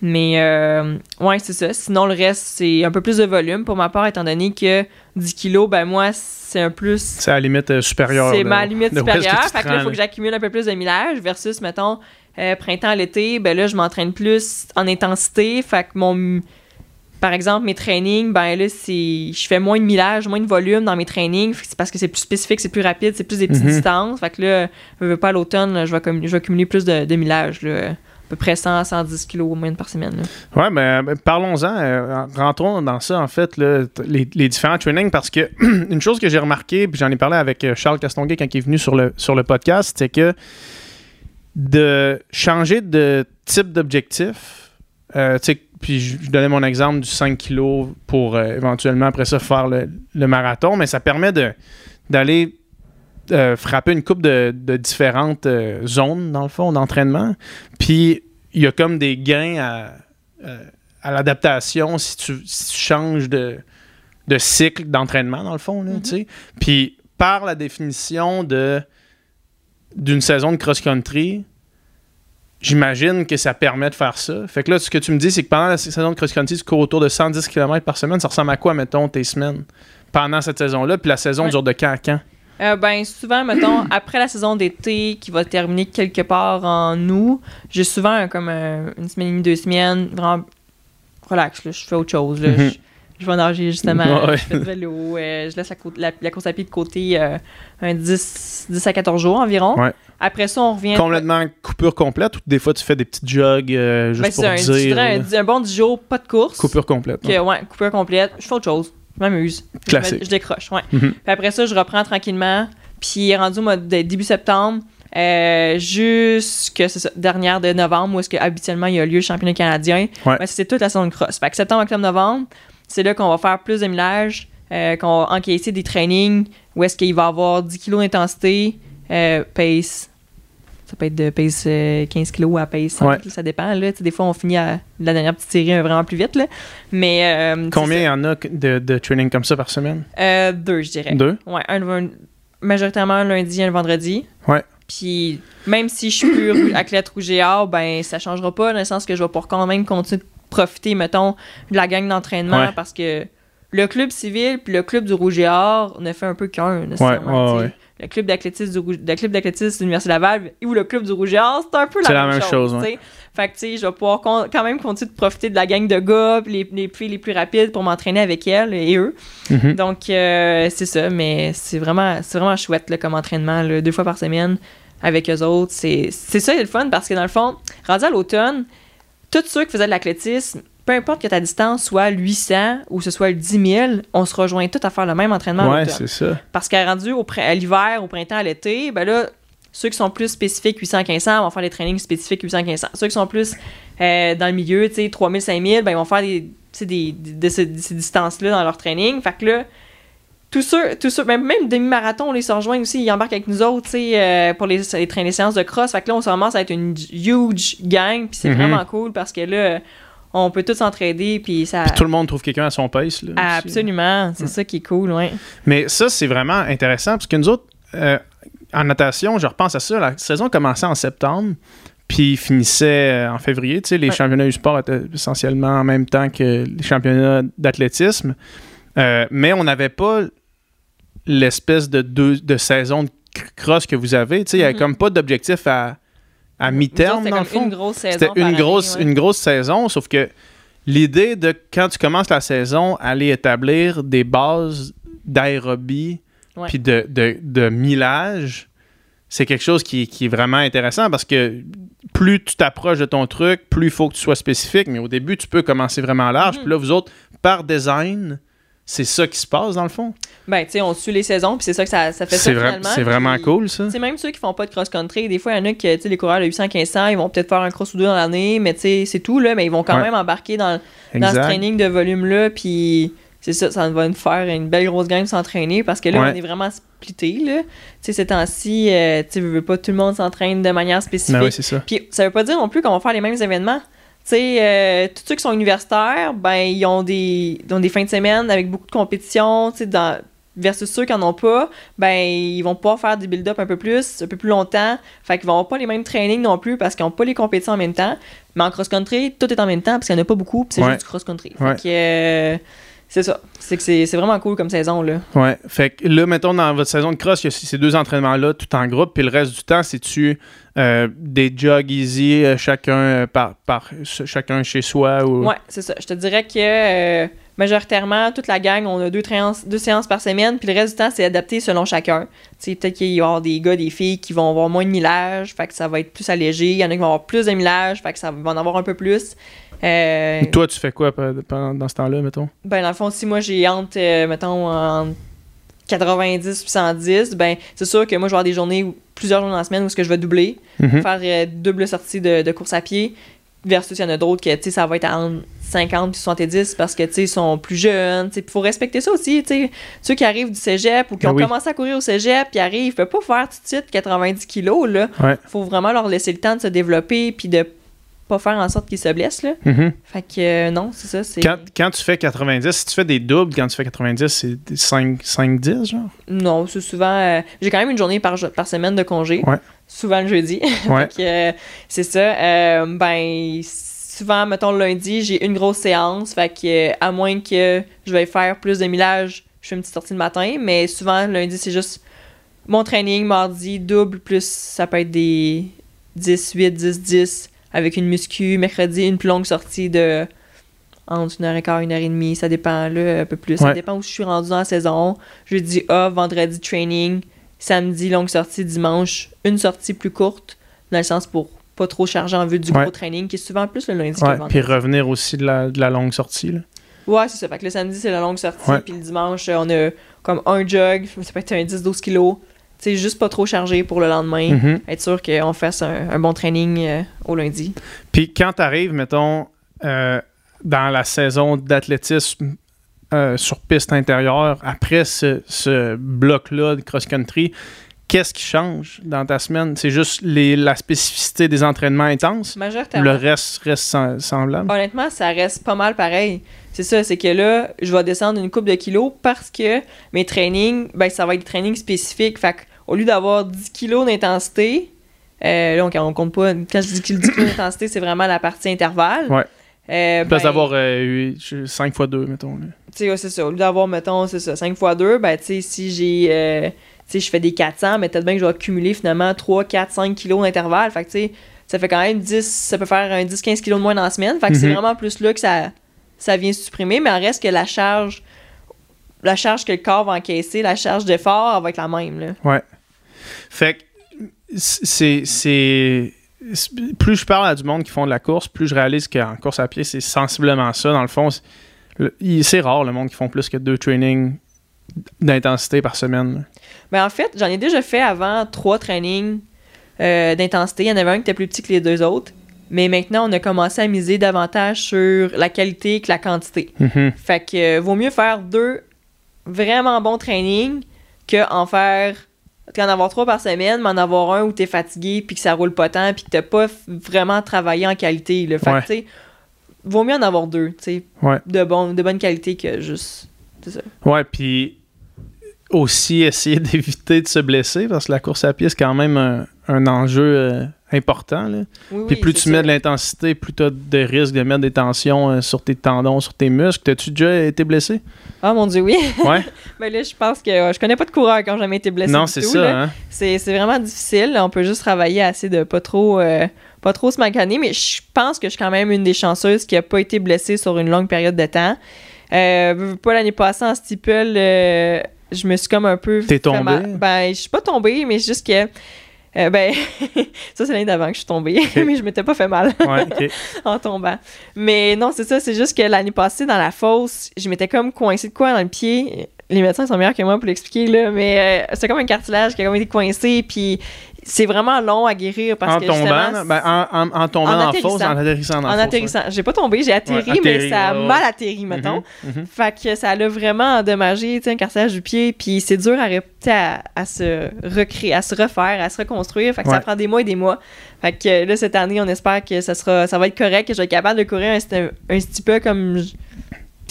Mais, euh, ouais, c'est ça. Sinon, le reste, c'est un peu plus de volume. Pour ma part, étant donné que 10 kilos, ben, moi, c'est un plus. C'est à la limite euh, supérieure. C'est ma limite supérieure. Fait que là, il rends, faut que j'accumule un peu plus de millage versus, mettons, euh, printemps-l'été, ben là, je m'entraîne plus en intensité. Fait que mon. Par exemple, mes trainings, ben là, c'est. Je fais moins de millage, moins de volume dans mes trainings. C'est parce que c'est plus spécifique, c'est plus rapide, c'est plus des petites Mhm. distances. Fait que là, je veux pas à l'automne, je je vais cumuler plus de, de millage, là. À peu près 100 110 kilos au moins par semaine. là. Ouais, ben, ben, parlons-en. euh, rentrons dans ça, en fait, là, les, les différents trainings, parce que une chose que j'ai remarqué, puis j'en ai parlé avec euh, Charles Castonguay quand il est venu sur le, sur le podcast, c'est que de changer de type d'objectif, euh, puis je je donnais mon exemple du 5 kilos pour euh, éventuellement après ça faire le, le marathon, mais ça permet d'aller euh, frapper une coupe de, de différentes zones, dans le fond, d'entraînement. Puis il y a comme des gains à, à l'adaptation si tu, si tu changes de, de cycle d'entraînement, dans le fond. Là, sais. Puis par la définition de d'une saison de cross-country, j'imagine que ça permet de faire ça. Fait que là, ce que tu me dis, c'est que pendant la saison de cross-country, tu cours autour de 110 km par semaine. Ça ressemble à quoi, mettons, tes semaines pendant cette saison-là? Puis la saison Ouais. dure de quand à quand? Euh, ben, souvent, mettons, après la saison d'été qui va terminer quelque part en août, j'ai souvent comme un- une semaine et demie, deux semaines, vraiment relax, là, je fais autre chose. Là, Mhm. je, je vais nager justement, Ouais. je fais du vélo, euh, je laisse la, côte- la- la course à pied de côté euh, un 10, 10 à 14 jours environ. Ouais. Après ça, on revient. Complètement coupure complète ou des fois tu fais des petites jogs euh, juste Ben, pour un, dire? un, un bon 10 jours, pas de course. Coupure complète. Que, ouais, coupure complète. Je fais autre chose. Je m'amuse. Je Classique. Je, décroche, ouais. Mhm. Puis après ça, je reprends tranquillement. Puis rendu au de début septembre, euh, jusqu'à c'est ça, dernière de novembre, où est-ce que habituellement il y a lieu le championnat canadien. Ouais. Ben, c'est toute la saison de cross. Fait que septembre, octobre, novembre, c'est là qu'on va faire plus de millage, euh, qu'on va encaisser des trainings, où est-ce qu'il va avoir 10 kg d'intensité, euh, pace. Ça peut être de pace euh, 15 kg à pace 5, Ouais. ça dépend. Là. Des fois, on finit à la dernière petite série euh, vraiment plus vite. Là. Mais. euh, Combien il y en a de, de training comme ça par semaine? Euh, Deux, je dirais. Deux? Ouais, un, un- majoritairement un lundi et un vendredi. Ouais. Puis même si je suis plus athlète rouge et or, ben ça changera pas dans le sens que je vais pouvoir quand même continuer de profiter, mettons, de la gang d'entraînement Ouais. parce que le club civil puis le club du rouge et or ne fait un peu qu'un. nécessairement, ouais. Le club d'athlétisme du le club d'athlétisme de l'Université Laval ou le club du rouge et or, c'est un peu la C'est même, la même chose. Fait que, tu sais, je vais pouvoir quand même continuer de profiter de la gang de gars, puis les, les filles les plus rapides pour m'entraîner avec elles et eux. Mhm. Donc, euh, c'est ça, mais c'est vraiment, vraiment chouette là, comme entraînement, là, deux fois par semaine avec eux autres. C'est, c'est ça, c'est le fun parce que dans le fond, rendu à l'automne, tous ceux qui faisaient de l'athlétisme, peu importe que ta distance soit 800 ou ce soit le 10 000, on se rejoint tous à faire le même entraînement Ouais, c'est ça. Parce qu'à rendu au à l'hiver, au printemps, à l'été, ben là, ceux qui sont plus spécifiques 800-1500 vont faire des trainings spécifiques 800-1500. Ceux qui sont plus euh, dans le milieu, tu sais, 3000-5000, ben ils vont faire des, des, des- de, ce- de ces distances-là dans leur training. Fait que là, tous ceux, tous ceux même, même demi-marathon, on les se rejoint aussi, ils embarquent avec nous autres, tu sais, euh, pour les, les, train- les séances de cross. Fait que là, on se ramasse à être une huge gang, puis c'est Mhm. vraiment cool parce que là, on peut tous s'entraider, puis ça... Tout le monde trouve quelqu'un à son pace. Là. Absolument, c'est ça qui est cool, ouais. Mais ça, c'est vraiment intéressant parce que nous autres, euh, en natation, je repense à ça, la saison commençait en septembre, puis finissait euh, en février. Tu sais, les Ouais. championnats du sport étaient essentiellement en même temps que les championnats d'athlétisme. Euh, mais on n'avait pas l'espèce de, deux, de saison de cr- cross que vous avez. Il n'y avait Mhm. comme pas d'objectif à, à mi-terme, dans le c'était. Une grosse saison une année, grosse, ouais. une grosse saison, sauf que l'idée de quand tu commences la saison, aller établir des bases d'aérobie puis de, de, de millage, c'est quelque chose qui, qui est vraiment intéressant parce que plus tu t'approches de ton truc, plus il faut que tu sois spécifique. Mais au début, tu peux commencer vraiment large. Mhm. Puis là, vous autres, par design, c'est ça qui se passe dans le fond? Ben, tu sais, on suit les saisons, puis c'est ça que ça, ça fait ça C'est finalement. c'est vraiment cool, ça. Sais, même ceux qui font pas de cross-country, des fois, il y en a qui, tu sais, les coureurs de 800-1500, ils vont peut-être faire un cross ou deux dans l'année, mais tu sais, c'est tout, là, mais ils vont quand Ouais. même embarquer dans, dans ce training de volume-là, puis c'est ça, ça va nous faire une belle grosse game s'entraîner, parce que là, Ouais. on est vraiment splitté, là. Tu sais, ces temps-ci, euh, tu veux, veux pas, tout le monde s'entraîne de manière spécifique. Ben oui, c'est ça. Puis ça veut pas dire non plus qu'on va faire les mêmes événements. Tu sais, euh, tous ceux qui sont universitaires, ben, ils ont des, ils ont des fins de semaine avec beaucoup de compétitions, tu sais, dans versus ceux qui en ont pas, ben, ils vont pouvoir faire des build-up un peu plus, un peu plus longtemps. Fait qu'ils vont avoir pas les mêmes trainings non plus parce qu'ils ont pas les compétitions en même temps. Mais en cross-country, tout est en même temps parce qu'il y en a pas beaucoup, puis c'est Ouais. juste du cross-country. Ouais. Fait que, euh, c'est ça. C'est que c'est vraiment cool comme saison, là. Ouais. Fait que là, mettons, dans votre saison de cross, il y a ces deux entraînements-là tout en groupe, puis le reste du temps, c'est-tu euh, des jogs easy, euh, chacun, euh, par, par, ch- chacun chez soi ou... Ouais, c'est ça. Je te dirais que majoritairement, toute la gang, on a deux, séances, deux séances par semaine, puis le reste du temps, c'est adapté selon chacun. Sais, peut-être qu'il va y avoir des gars, des filles qui vont avoir moins de millage, fait que ça va être plus allégé. Il y en a qui vont avoir plus de millage, fait que ça va en avoir un peu plus. Euh, Toi, tu fais quoi pe- pendant dans ce temps-là, mettons? ben, dans le fond, si moi j'ai entre, euh, mettons, entre 90 et 110, ben, c'est sûr que moi, je vais avoir des journées, plusieurs jours dans la semaine où ce que je vais doubler Mhm. faire euh, double sortie de, de course à pied versus il y en a d'autres que tu sais ça va être à entre 50 puis 70 parce que tu sais ils sont plus jeunes tu sais, faut respecter ça aussi tu sais ceux qui arrivent du cégep ou qui Ah ont oui. commencé à courir au cégep puis arrivent ils peuvent pas faire tout de suite 90 kilos là Ouais. faut vraiment leur laisser le temps de se développer puis de pas faire en sorte qu'ils se blessent là Mhm. fait que euh, non c'est ça c'est Quand, quand tu fais 90, si tu fais des doubles, quand tu fais 90, c'est 5-10, genre? non c'est souvent euh, j'ai quand même une journée par, par semaine de congé Ouais. Souvent le jeudi Ouais. Euh, c'est ça. Euh, ben, souvent, mettons, le lundi, j'ai une grosse séance. Fait que, euh, à moins que je vais faire plus de millage, je fais une petite sortie le matin. Mais souvent, le lundi, c'est juste mon training. Mardi, double, plus ça peut être des 10, 8, 10, 10 avec une muscu. Mercredi, une plus longue sortie de entre une heure et quart, une heure et demie. Ça dépend, là, un peu plus. Ça dépend où je suis rendu dans la saison. Jeudi off, vendredi training. Samedi, longue sortie. Dimanche, une sortie plus courte. Dans le sens pour pas trop charger en vue du Ouais. gros training, qui est souvent plus le lundi que Ouais. le vendredi. Puis revenir aussi de la, de la longue sortie, là. Ouais, c'est ça. Fait que le samedi, c'est la longue sortie. Puis le dimanche, on a comme un jog. Ça peut être un 10-12 kilos. tu sais, juste pas trop chargé pour le lendemain. Mhm. Être sûr qu'on fasse un, un bon training euh, au lundi. Puis quand tu arrives, mettons, euh, dans la saison d'athlétisme euh, sur piste intérieure, après ce, ce bloc-là de cross-country, qu'est-ce qui change dans ta semaine? C'est juste les, la spécificité des entraînements intenses? Majoritairement. Le reste reste sem- semblable? Honnêtement, ça reste pas mal pareil. C'est ça, c'est que là, je vais descendre une coupe de kilos parce que mes trainings, ben, ça va être des trainings spécifiques. Fait au lieu d'avoir 10 kilos d'intensité, euh, là, on, on compte pas, quand je dis 10 kilos d'intensité, c'est vraiment la partie intervalle. Ouais. Euh, ben, d'avoir 5 fois 2, mettons. là. tu sais, ouais, c'est ça. Au lieu d'avoir, mettons, c'est ça, 5 fois 2, ben, tu sais, si j'ai. euh, tu sais, je fais des 400, mais peut-être bien que je vais accumuler finalement 3, 4, 5 kilos d'intervalle. Fait que, tu sais, ça fait quand même 10. Ça peut faire un 10, 15 kilos de moins dans la semaine. Fait que c'est Mhm. vraiment plus là que ça, ça vient se supprimer, mais en reste que la charge. La charge que le corps va encaisser, la charge d'effort, elle va être la même, là. Fait que c'est. Plus je parle à du monde qui font de la course, plus je réalise qu'en course à pied, c'est sensiblement ça. Dans le fond, c'est- rare le monde qui font plus que deux trainings d'intensité par semaine. là. Ben, en fait, j'en ai déjà fait avant trois trainings euh, d'intensité. Il y en avait un qui était plus petit que les deux autres. Mais maintenant, on a commencé à miser davantage sur la qualité que la quantité. Mhm. Fait que euh, vaut mieux faire deux vraiment bons trainings que en faire qu'en avoir trois par semaine, mais en avoir un où t'es fatigué puis que ça roule pas tant puis que t'as pas vraiment travaillé en qualité. Là. Fait Ouais. que, tu sais, vaut mieux en avoir deux, tu sais, Ouais. de, bon, de bonne qualité que juste. C'est ça. Ouais, puis aussi essayer d'éviter de se blesser parce que la course à pied, c'est quand même un, un enjeu euh, important. Là. Oui, Puis plus tu mets ça. de l'intensité, plus tu as de risques de mettre des tensions euh, sur tes tendons, sur tes muscles. T'as-tu déjà été blessé? Ah mon dieu, oui. Ouais. Mais là, je pense que euh, je connais pas de coureur qui ont jamais été blessé. non, c'est ça. Hein? C'est vraiment difficile. On peut juste travailler assez de pas trop, euh, pas trop se maganer. Mais je pense que je suis quand même une des chanceuses qui a pas été blessée sur une longue période de temps. Euh, pas l'année passée en steeple, je me suis comme un peu. T'es tombée? Ben, je suis pas tombée, mais c'est juste que. Euh, ben, ça, c'est l'année d'avant que je suis tombée. mais je m'étais pas fait mal Ouais, en tombant. Mais non, c'est ça, c'est juste que l'année passée, dans la fosse, je m'étais comme coincé de quoi dans le pied. Les médecins sont meilleurs que moi pour l'expliquer, là, mais euh, c'est comme un cartilage qui a comme été coincé, puis c'est vraiment long à guérir parce en que tombant, ben, en, en- en tombant En en, atterrissant. fausse, en atterrissant dans en atterrissant. J'ai pas tombé, j'ai atterri, Ouais, mais ça a ouais, mal atterri, mettons. Mhm, mhm. Fait que ça l'a vraiment endommagé, tu sais, un cartilage du pied, puis c'est dur à, à, à se recréer, à se refaire, à se reconstruire. Fait que ça prend des mois et des mois. Fait que là, cette année, on espère que ça sera, ça va être correct, que je vais être capable de courir un, sti- un petit peu comme.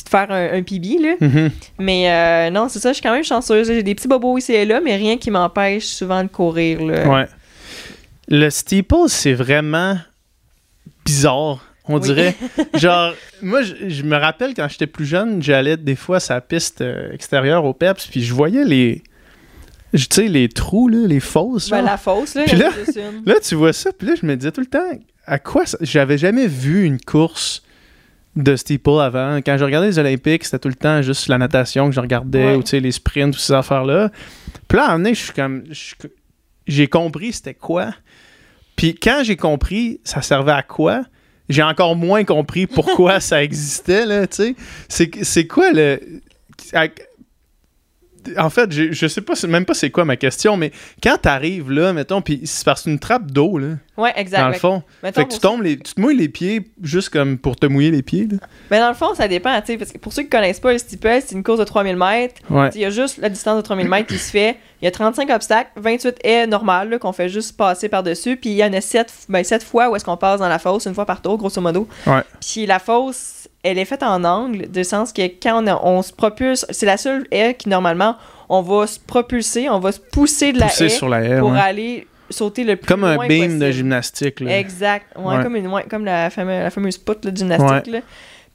Faire un, un PB, là. Mhm. Mais euh, non, c'est ça, je suis quand même chanceuse. J'ai des petits bobos ici et là, mais rien qui m'empêche souvent de courir, là. Ouais. Le steeple, c'est vraiment bizarre. On Oui. dirait. Genre, moi, je, je me rappelle quand j'étais plus jeune, j'allais des fois la piste euh, extérieure au PEPS, puis je voyais les. Tu sais, les trous, là, les fosses. Ben, la fausse, là, là-. Là, tu vois ça, puis là, je me disais tout le temps, à quoi ça... J'avais jamais vu une course de steeple avant. Quand je regardais les Olympiques, c'était tout le temps juste la natation que je regardais, Ouais. ou tu sais, les sprints, toutes ces affaires-là. Puis là, à un moment donné, je suis comme... J'ai compris c'était quoi. Puis quand j'ai compris ça servait à quoi, j'ai encore moins compris pourquoi ça existait, là, tu sais. C'est- C'est quoi le... à- En fait, je, je sais pas, même pas c'est quoi ma question, mais quand t'arrives là, mettons, puis c'est parce que c'est une trappe d'eau, là, Ouais, exact. dans le fond. mettons, Fait que tu tombes, les, tu te mouilles les pieds juste comme pour te mouiller les pieds, là. Mais dans le fond, ça dépend, tu sais, parce que pour ceux qui connaissent pas le steeple, c'est une course de 3000 mètres. Ouais. Il y a juste la distance de 3000 mètres qui se fait. Il y a 35 obstacles, 28 est normal, là, qu'on fait juste passer par-dessus. Puis il y en a 7, ben, sept fois où est-ce qu'on passe dans la fosse, une fois par tour, grosso modo. Ouais. Puis la fosse, elle est faite en angle, de sens que quand on, a- on se propulse, c'est la seule haie qui, normalement, on va se propulser, on va se pousser de la Pousser haie sur la haie, pour ouais. aller sauter le plus Comme un beam possible. de gymnastique, là. Exact. Ouais, Ouais. Comme, une, ouais, comme la, fameuse, la fameuse poutre de gymnastique. là.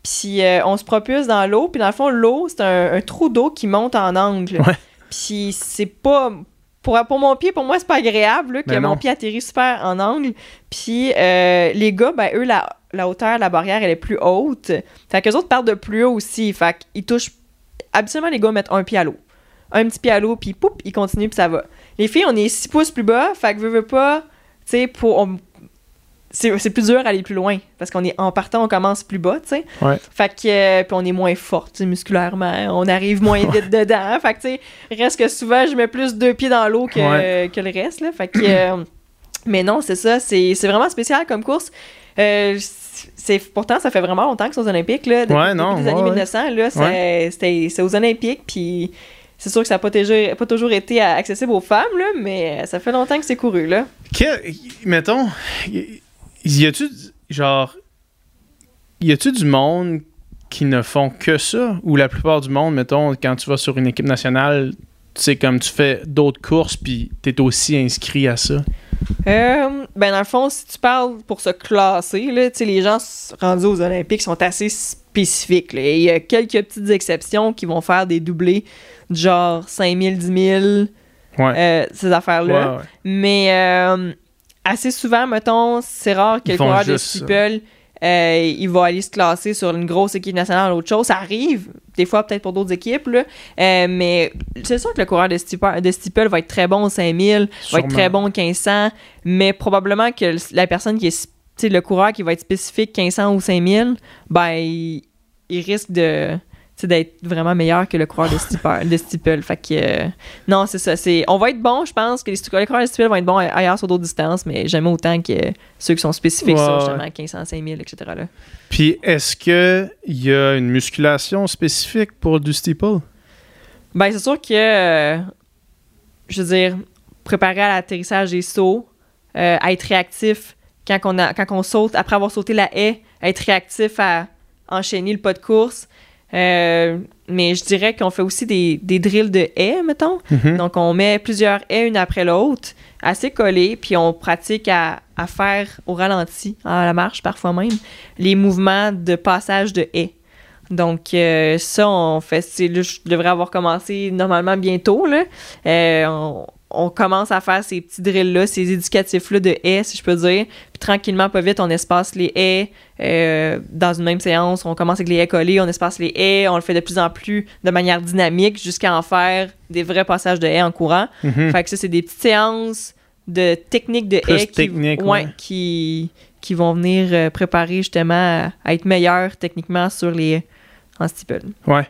Puis euh, on se propulse dans l'eau. Puis dans le fond, l'eau, c'est un, un trou d'eau qui monte en angle. Puis c'est pas. Pour, pour mon pied, pour moi, c'est pas agréable là, que non. mon pied atterrit super en angle. Puis euh, les gars, ben eux, la, la hauteur, la barrière, elle est plus haute. Fait qu'eux autres partent de plus haut aussi. Fait qu'ils touchent. Habituellement, les gars mettent un pied à l'eau. Un petit pied à l'eau, puis poup, ils continuent, puis ça va. Les filles, on est 6 pouces plus bas. Fait que veux, veux pas. Tu sais, pour. on- c'est plus dur à aller plus loin parce qu'on est en partant on commence plus bas tu sais Ouais. fait que euh, puis on est moins fort tu sais, musculairement on arrive moins vite dedans fait que tu sais reste que souvent je mets plus deux pieds dans l'eau que, Ouais. que le reste là fait que euh, mais non c'est ça c'est c'est vraiment spécial comme course Euh, c'est pourtant ça fait vraiment longtemps que c'est aux Olympiques là depuis, Ouais, non, depuis les années ouais, ouais. 1900 là c'est- c'est aux Olympiques puis c'est sûr que ça n'a pas, toujours- pas toujours été accessible aux femmes, là, mais ça fait longtemps que c'est couru. Là. Que- mettons, y a-tu, genre, y a-tu du monde qui ne font que ça? Ou la plupart du monde, mettons, quand tu vas sur une équipe nationale, sais, comme tu fais d'autres courses, puis t'es aussi inscrit à ça? Euh, ben, dans le fond, si tu parles pour se classer, là, les gens rendus aux Olympiques sont assez spécifiques. Il y a quelques petites exceptions qui vont faire des doublés, du genre 5000, 10 000, Ouais. euh, ces affaires-là. Ouais, ouais. Mais euh, assez souvent, mettons, c'est rare que le coureur de steeple, euh, il va aller se classer sur une grosse équipe nationale ou autre chose. Ça arrive, des fois peut-être pour d'autres équipes, là. Euh, mais c'est sûr que le coureur de steeple, de steeple va être très bon au 5000, va être très bon au 1500, mais probablement que la personne qui est, tu sais, le coureur qui va être spécifique 1500 ou 5000, ben, il, il risque de d'être vraiment meilleur que le coureur de steeple. de steeple. Fait que, euh, non, c'est ça. C'est, on va être bon, je pense, que les, les coureurs de steeple vont être bons ailleurs sur d'autres distances, mais jamais autant que ceux qui sont spécifiques Ouais, sur justement 1500, 5000, etc. Là. Puis est-ce que il y a une musculation spécifique pour du steeple? Ben, c'est sûr que, euh, je veux dire, préparer à l'atterrissage des sauts, euh, à être réactif quand on, a, quand on saute, après avoir sauté la haie, à être réactif à enchaîner le pas de course. Euh, mais je dirais qu'on fait aussi des, des drills de haies, mettons. Mhm. Donc, on met plusieurs haies une après l'autre, assez collées, puis on pratique à, à faire au ralenti, à la marche parfois même, les mouvements de passage de haies. Donc, euh, ça, on fait. là, je devrais avoir commencé normalement bientôt. Là. Euh, on, on commence à faire ces petits drills-là, ces éducatifs-là de haies, si je peux dire. Puis tranquillement, pas vite, on espace les haies euh, dans une même séance. On commence avec les haies collées, on espace les haies, on le fait de plus en plus de manière dynamique jusqu'à en faire des vrais passages de haies en courant. Mhm. Fait que ça, c'est des petites séances de techniques de Plus haies qui, ouais, ouais. qui, qui vont venir euh, préparer justement à, à être meilleurs techniquement sur les en steeple. Ouais.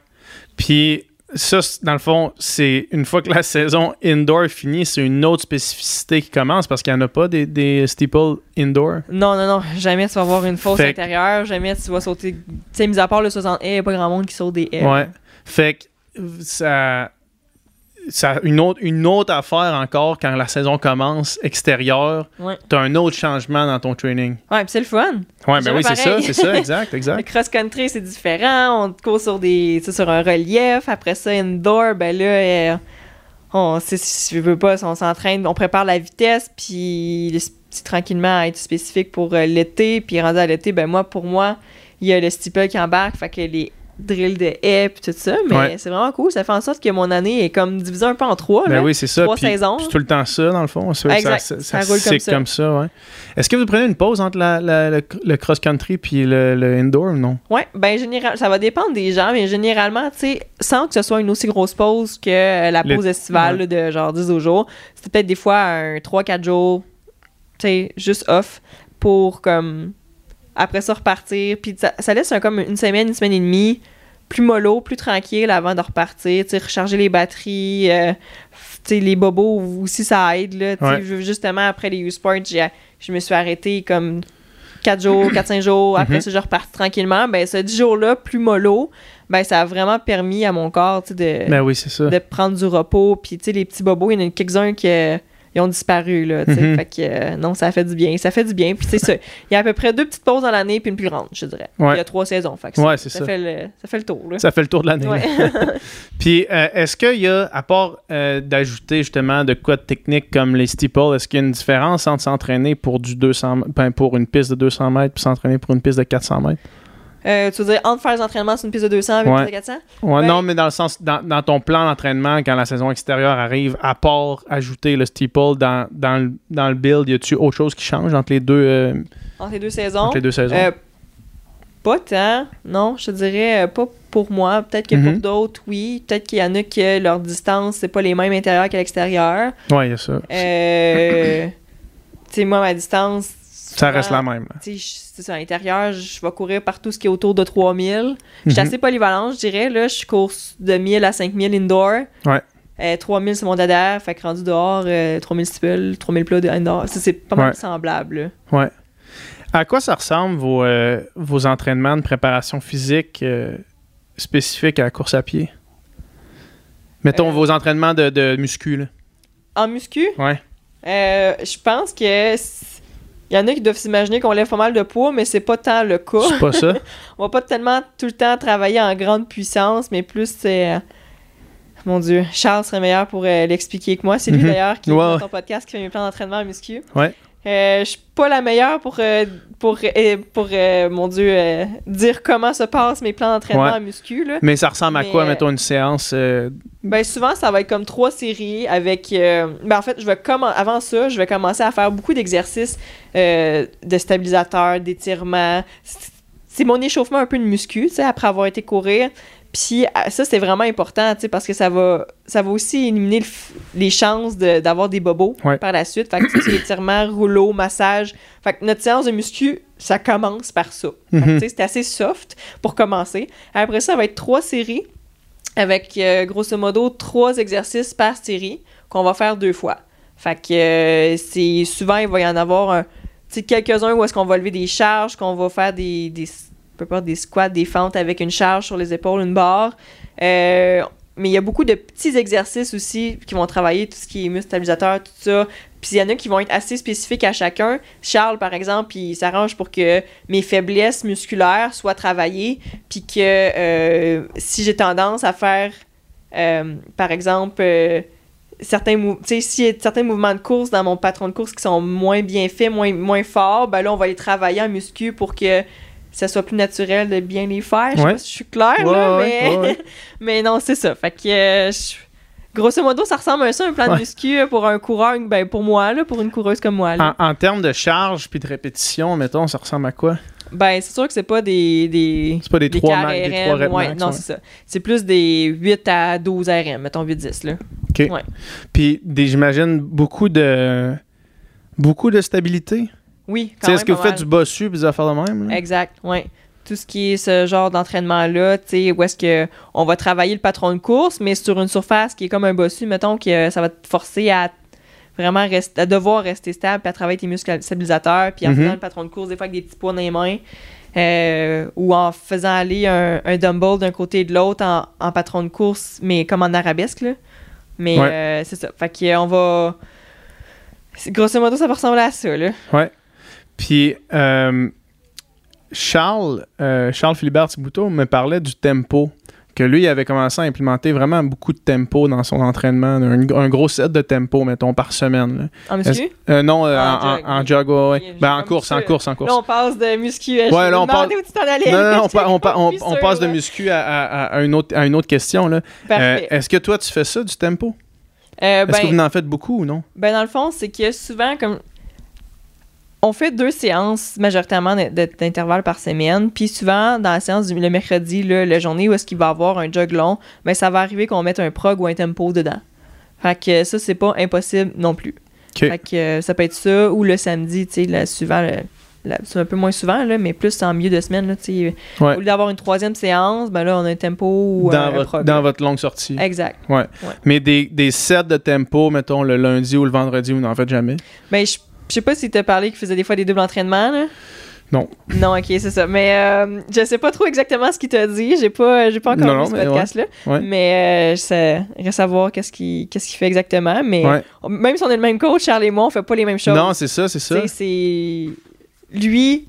Puis ça, dans le fond, c'est une fois que la saison indoor est finie, c'est une autre spécificité qui commence parce qu'il n'y en a pas des, des steeple indoor? Non, non, non, jamais tu vas avoir une fosse Fait que- intérieure, jamais tu vas sauter. Tu sais, mis à part le 60 haies, il n'y a pas grand monde qui saute des haies. Ouais. Fait que euh, ça. Ça, une, autre, une autre affaire encore quand la saison commence extérieure, Ouais. t'as un autre changement dans ton training. Ouais, puis c'est le fun. Ouais, ben oui, c'est ça, c'est ça, exact, Le exact. cross-country, c'est différent. On court sur, des, tu sur un relief. Après ça, indoor, ben là, euh, on, si je veux pas, on s'entraîne, on prépare la vitesse, puis le- c'est tranquillement à être spécifique pour euh, l'été. Puis rendu à l'été, ben moi, pour moi, il y a le steeple qui embarque, fait que les drills de haies, puis tout ça. Mais Ouais. c'est vraiment cool. Ça fait en sorte que mon année est comme divisée un peu en trois. Ben là. oui, c'est ça. Trois saisons. puis tout le temps ça, dans le fond. Ça, Exact. ça, Ça roule comme c'est ça. comme ça, ouais. Est-ce que vous prenez une pause entre la- la- le, le cross-country puis le, le indoor ou non? Ouais, ben général, ça va dépendre des gens, mais généralement, tu sais, sans que ce soit une aussi grosse pause que la Le- pause estivale de genre 10 au jour, c'était peut-être des fois un 3-4 jours, tu sais, juste off pour comme après ça repartir. Puis ça, ça laisse un, comme une semaine, une semaine et demie plus mollo, plus tranquille avant de repartir, recharger les batteries, euh, les bobos aussi ça aide, là, Ouais. justement après les U-Sports, j'ai- je me suis arrêté comme 4 jours, 4-5 jours, après Mhm. ça, je repars tranquillement. Ben, ce 10 jours-là, plus mollo, ben, ça a vraiment permis à mon corps, de, Ben oui, c'est ça. de prendre du repos. Puis, les petits bobos, il y en a quelques-uns qui ils ont disparu, là. Mhm. Fait que, euh, non, ça fait du bien. Ça fait du bien. Puis, c'est ça. Il y a à peu près deux petites pauses dans l'année, puis une plus grande, je dirais. Ouais. Il y a trois saisons. Fait que Ouais, c'est ça. Fait le, ça fait le tour, là. Ça fait le tour de l'année. Ouais. Puis, euh, est-ce qu'il y a, à part euh, d'ajouter justement de quoi de technique comme les steeples, est-ce qu'il y a une différence entre s'entraîner pour du 200, ben, pour une piste de 200 mètres puis s'entraîner pour une piste de 400 mètres? Euh, tu veux dire, entre faire des entraînements sur une piste de 200 avec une Ouais. piste de 400? Ouais, Ben- non, mais dans le sens, dans, dans ton plan d'entraînement, quand la saison extérieure arrive, à part ajouter le steeple dans, dans, le, dans le build, y a-tu autre chose qui change entre les deux, euh, Entre les deux saisons? entre les deux saisons? Euh, pas tant, non, je te dirais pas pour moi. Peut-être que Mhm. pour d'autres, oui. Peut-être qu'il y en a que leur distance, c'est pas les mêmes intérieurs qu'à l'extérieur. ouais, il y a ça. Euh, tu sais, moi, ma distance, Ça reste la même. Tu sais, je- c'est ça, à l'intérieur, je vais courir partout ce qui est autour de 3000. Je suis Mhm. assez polyvalente, je dirais. Là, je cours de 1000 à 5000 indoor. Ouais. Euh, 3000, c'est mon dada. Fait que rendu dehors, euh, 3000 steeple, 3000 plats indoor. C'est pas mal Ouais. semblable. là. Ouais. À quoi ça ressemble vos, euh, vos entraînements de préparation physique euh, spécifiques à la course à pied? Mettons Euh. vos entraînements de, de muscu, là. En muscu, Ouais. je pense que. Il y en a qui doivent s'imaginer qu'on lève pas mal de poids, mais c'est pas tant le cas. C'est pas ça? On va pas tellement tout le temps travailler en grande puissance, mais plus c'est. euh, Mon Dieu, Charles serait meilleur pour euh, l'expliquer que moi. C'est lui Mhm. d'ailleurs qui est dans ouais. ton podcast qui fait mes plans d'entraînement en muscu. Ouais. Euh, je suis pas la meilleure pour, euh, pour, euh, pour euh, mon Dieu, dire comment se passent mes plans d'entraînement Ouais. en muscu. Là. Mais ça ressemble à quoi, mettons, une séance? Ben souvent, ça va être comme trois séries avec... ben en fait, je vais avant ça, je vais commencer à faire beaucoup d'exercices de stabilisateurs, d'étirements. C'est- C'est mon échauffement un peu de muscu, tu sais, après avoir été courir. Puis euh, ça, c'est vraiment important, tu sais, parce que ça va, ça va aussi éliminer le les chances de- d'avoir des bobos Ouais. par la suite. Fait que c'est étirement, rouleau, massage. Fait que notre séance de muscu, ça commence par ça. Tu sais, c'est assez soft pour commencer. Après ça, ça va être trois séries avec euh, grosso modo trois exercices par série qu'on va faire deux fois. Fait que euh, c'est souvent il va y en avoir un, quelques-uns où est-ce qu'on va lever des charges, qu'on va faire des, des des squats, des fentes avec une charge sur les épaules, une barre. Euh, mais il y a beaucoup de petits exercices aussi qui vont travailler tout ce qui est muscle stabilisateur, tout ça. Puis il y en a qui vont être assez spécifiques à chacun. Charles, par exemple, il s'arrange pour que mes faiblesses musculaires soient travaillées, puis que euh, si j'ai tendance à faire, euh, par exemple, euh, certains, mou- s'il y a certains mouvements de course dans mon patron de course qui sont moins bien faits, moins, moins forts, ben là, on va les travailler en muscu pour que ça soit plus naturel de bien les faire. Je sais pas si je suis claire, Ouais, là, mais... ouais, mais non, c'est ça. Fait que, euh, je- grosso modo, ça ressemble à ça, un plan de muscu pour un coureur, ben pour moi, là, pour une coureuse comme moi. là. En, en termes de charge puis de répétition, mettons, ça ressemble à quoi? Ben, c'est sûr que c'est pas des... des... C'est pas des des trois quarts max, des RM, trois reps ouais, max, non, c'est ça. C'est plus des 8 à 12 RM, mettons 8-10, là. OK. Puis des- j'imagine beaucoup de beaucoup de stabilité? Oui, Tu quand sais, même Est-ce que vous faites du bossu puis des affaires de même? là? Exact, oui. Tout ce qui est ce genre d'entraînement-là, tu sais, où est-ce que on va travailler le patron de course, mais sur une surface qui est comme un bossu, mettons que ça va te forcer à vraiment rester, à devoir rester stable, puis à travailler tes muscles stabilisateurs, puis en Mhm. faisant le patron de course, des fois avec des petits poids dans les mains, euh, ou en faisant aller un, un dumbbell d'un côté et de l'autre en, en patron de course, mais comme en arabesque, là. Mais Ouais. euh, c'est ça. Fait qu'on va... Grosso modo, ça va ressembler à ça, là. Puis euh, Charles, euh, Charles Philibert Thibouteau me parlait du tempo. Que lui, il avait commencé à implémenter vraiment beaucoup de tempo dans son entraînement. Un, un gros set de tempo, mettons, par semaine. là. En muscu? Euh, non, Ah, en, en jog, oui. Oui, Ben, en course, en course, en course. Là, on passe de muscu à Ouais, là, on parle- demandais où tu t'en allais. Non, non, non, on, pa- on, pa- on- J'étais on pas passe de muscu à, à- à une autre, à une autre question. Est-ce que toi, tu fais ça, du tempo? Euh, Est-ce que vous ben, en faites beaucoup ou non? ben, dans le fond, c'est que souvent, comme. On fait deux séances majoritairement d'intervalles par semaine. Puis souvent, dans la séance du le mercredi, là, la journée où est-ce qu'il va y avoir un jog long, ben, ça va arriver qu'on mette un prog ou un tempo dedans. Fait que ça, c'est pas impossible non plus. OK. Fait que euh, ça peut être ça ou le samedi, tu sais, souvent, c'est un peu moins souvent, là, mais plus en milieu de semaine, là, tu sais. Ouais. Au lieu d'avoir une troisième séance, ben là, on a un tempo ou Dans, un votre, prog. dans votre longue sortie. Exact. Mais des, des sets de tempo, mettons, le lundi ou le vendredi, vous n'en faites jamais? Ben, je je sais pas si t'as parlé qu'il faisait des fois des doubles entraînements, là. Non. Non, ok, c'est ça. Mais euh, je sais pas trop exactement ce qu'il t'a dit. J'ai pas, j'ai pas encore Non, vu non, ce mais podcast-là. Ouais. Mais euh, je sais, reste à voir qu'est-ce qu'il, qu'est-ce qu'il fait exactement. Mais Ouais. même si on est le même coach, Charles et moi, on fait pas les mêmes choses. Non, c'est ça, c'est ça. C'est. Lui,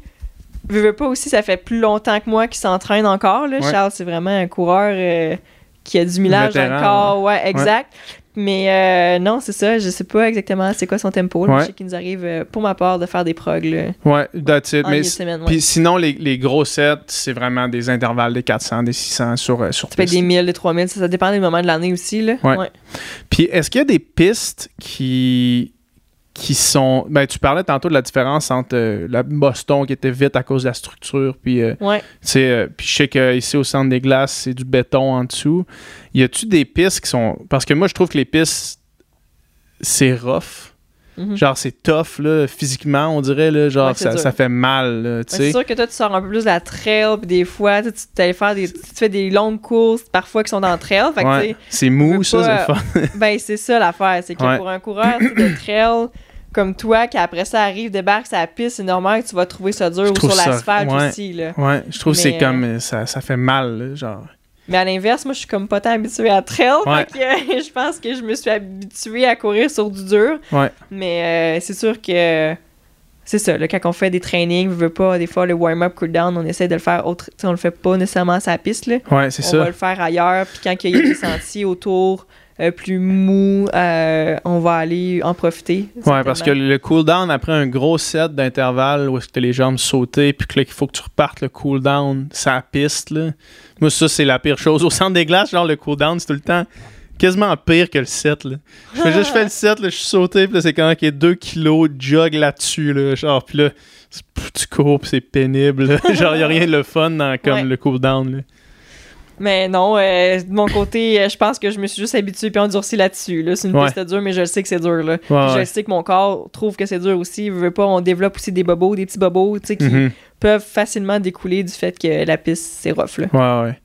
veut, veut pas aussi, ça fait plus longtemps que moi qu'il s'entraîne encore. Là. Charles, c'est vraiment un coureur euh, qui a du millage dans le corps. Ouais, exact. Mais euh, non, c'est ça. Je sais pas exactement c'est quoi son tempo. là. Ouais. Je sais qu'il nous arrive, euh, pour ma part, de faire des progs là, Ouais, that's it. Mais semaine. ouais. sinon, les, les gros sets, c'est vraiment des intervalles des 400, des 600 sur, euh, sur Ça piste. des 1000, des 3000. Ça, ça dépend des moments de l'année aussi. Là. Ouais. Puis est-ce qu'il y a des pistes qui qui sont ben tu parlais tantôt de la différence entre euh, la Boston qui était vite à cause de la structure puis euh, Ouais. euh, puis je sais qu'ici au centre des glaces c'est du béton en dessous y a-tu des pistes qui sont parce que moi je trouve que les pistes c'est rough Mhm. Genre, c'est tough, là, physiquement, on dirait, là, genre, Ouais, ça, ça fait mal, C'est sûr que toi, tu sors un peu plus de la trail, puis des fois, tu faire des, tu fais des longues courses, parfois qui sont dans le trail. Ouais, c'est mou, ça, c'est le fun. ben, c'est ça l'affaire. C'est que Ouais. pour un coureur de trail comme toi, qui après ça arrive, débarque sur la piste, c'est normal que tu vas trouver ça dur Je ou sur l'asphalte aussi, là. Ouais, je trouve que c'est comme, euh, ça, ça fait mal, là, genre. Mais à l'inverse, moi, je suis comme pas tant habituée à trail. Ouais. Que je pense que je me suis habituée à courir sur du dur. Ouais. Mais euh, c'est sûr que c'est ça. Là, quand on fait des trainings, je veux pas, des fois, le warm-up, cool-down, on essaie de le faire autre. on le fait pas nécessairement à sa piste. Là. Ouais, c'est on ça. va le faire ailleurs. Puis quand il y a des sentiers autour euh, plus mous, euh, on va aller en profiter. Ouais, parce que le cooldown, après un gros set d'intervalle où est-ce que les jambes sautées, puis que là, qu'il faut que tu repartes le cooldown, ça piste, là. Moi, ça, c'est la pire chose. Au centre des glaces, genre, le cooldown, c'est tout le temps quasiment pire que le set, là. Je fais juste, je fais le set, là, je suis sauté, puis là, c'est quand il y a 2 kilos de jog là-dessus, là. Genre, puis là, c'est- tu cours, puis c'est pénible, là. Genre, y a rien de le fun dans comme Ouais. le cooldown, là. Mais non, euh, de mon côté, euh, je pense que je me suis juste habituée puis endurcie là-dessus. Là. C'est une Ouais. piste dure, mais je le sais que c'est dur. Là. Ouais, Je ouais. sais que mon corps trouve que c'est dur aussi. Il veut pas, on développe aussi des bobos, des petits bobos, tu sais, qui Mhm. Peuvent facilement découler du fait que la piste, c'est rough. Là. Ouais, ouais.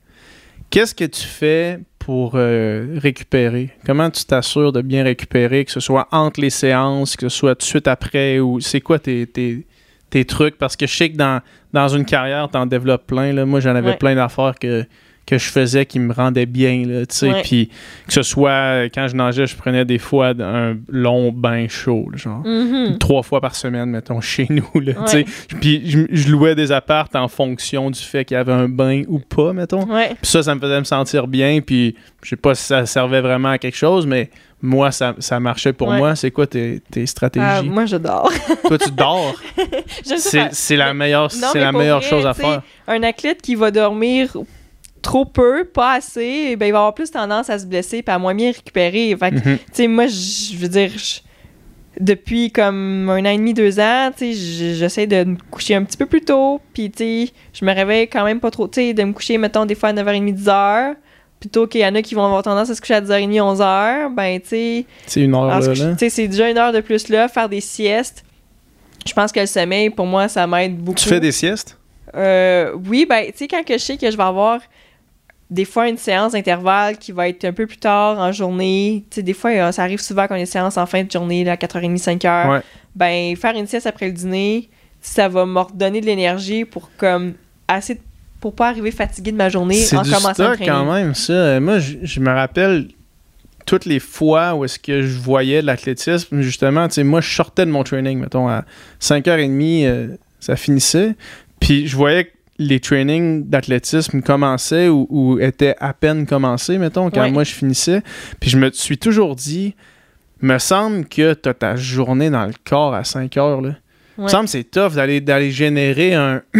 Qu'est-ce que tu fais pour euh, récupérer? Comment tu t'assures de bien récupérer, que ce soit entre les séances, que ce soit tout de suite après, ou c'est quoi tes, tes, tes trucs? Parce que je sais que dans, dans une carrière, tu en développes plein. Là. Moi, j'en avais Ouais. plein d'affaires que, que je faisais qui me rendaient bien. Là, tu sais. Puis que ce soit, quand je nageais, je prenais des fois un long bain chaud, là, genre Mhm. trois fois par semaine, mettons, chez nous. Là, tu sais. Puis je, je louais des appartes en fonction du fait qu'il y avait un bain ou pas, mettons. Puis ça, ça me faisait me sentir bien. Puis je sais pas si ça servait vraiment à quelque chose, mais moi, ça, ça marchait pour Ouais. moi. C'est quoi tes, tes stratégies? Ah, moi, je dors. Toi, tu dors? C'est la meilleure, Non, la meilleure vrai, chose à faire. Un athlète qui va dormir trop peu, pas assez, ben, il va avoir plus tendance à se blesser et à moins bien récupérer. Fait que, Mhm. tu sais, moi, je veux dire, depuis comme un an et demi, deux ans, tu sais, j'essaie de me coucher un petit peu plus tôt, puis tu sais, je me réveille quand même pas trop, tu sais, de me coucher, mettons, des fois à 9h30, 10h, plutôt qu'il y en a qui vont avoir tendance à se coucher à 10h30, 11h, ben, tu sais, C'est une heure là. se coucher- là. tu sais, c'est déjà une heure de plus là, faire des siestes. Je pense que le sommeil, pour moi, ça m'aide beaucoup. Tu fais des siestes? Euh, oui, ben, tu sais, quand que je sais que je vais avoir des fois une séance d'intervalle qui va être un peu plus tard en journée, tu sais, des fois, euh, ça arrive souvent qu'on a des séances en fin de journée, là, à 4h30, 5h, Ouais. ben, faire une sieste après le dîner, ça va me redonner de l'énergie pour, comme, assez, de- pour pas arriver fatigué de ma journée en du commençant stock training. quand même, ça. Moi, je, je me rappelle toutes les fois où est-ce que je voyais de l'athlétisme, justement, tu sais, moi, je sortais de mon training, mettons, à 5h30, euh, ça finissait, puis je voyais que les trainings d'athlétisme commençaient ou, ou étaient à peine commencés, mettons, quand Ouais. moi, je finissais, puis je me suis toujours dit, me semble que tu as ta journée dans le corps à 5 heures, là. Il me semble que c'est tough d'aller d'aller générer un,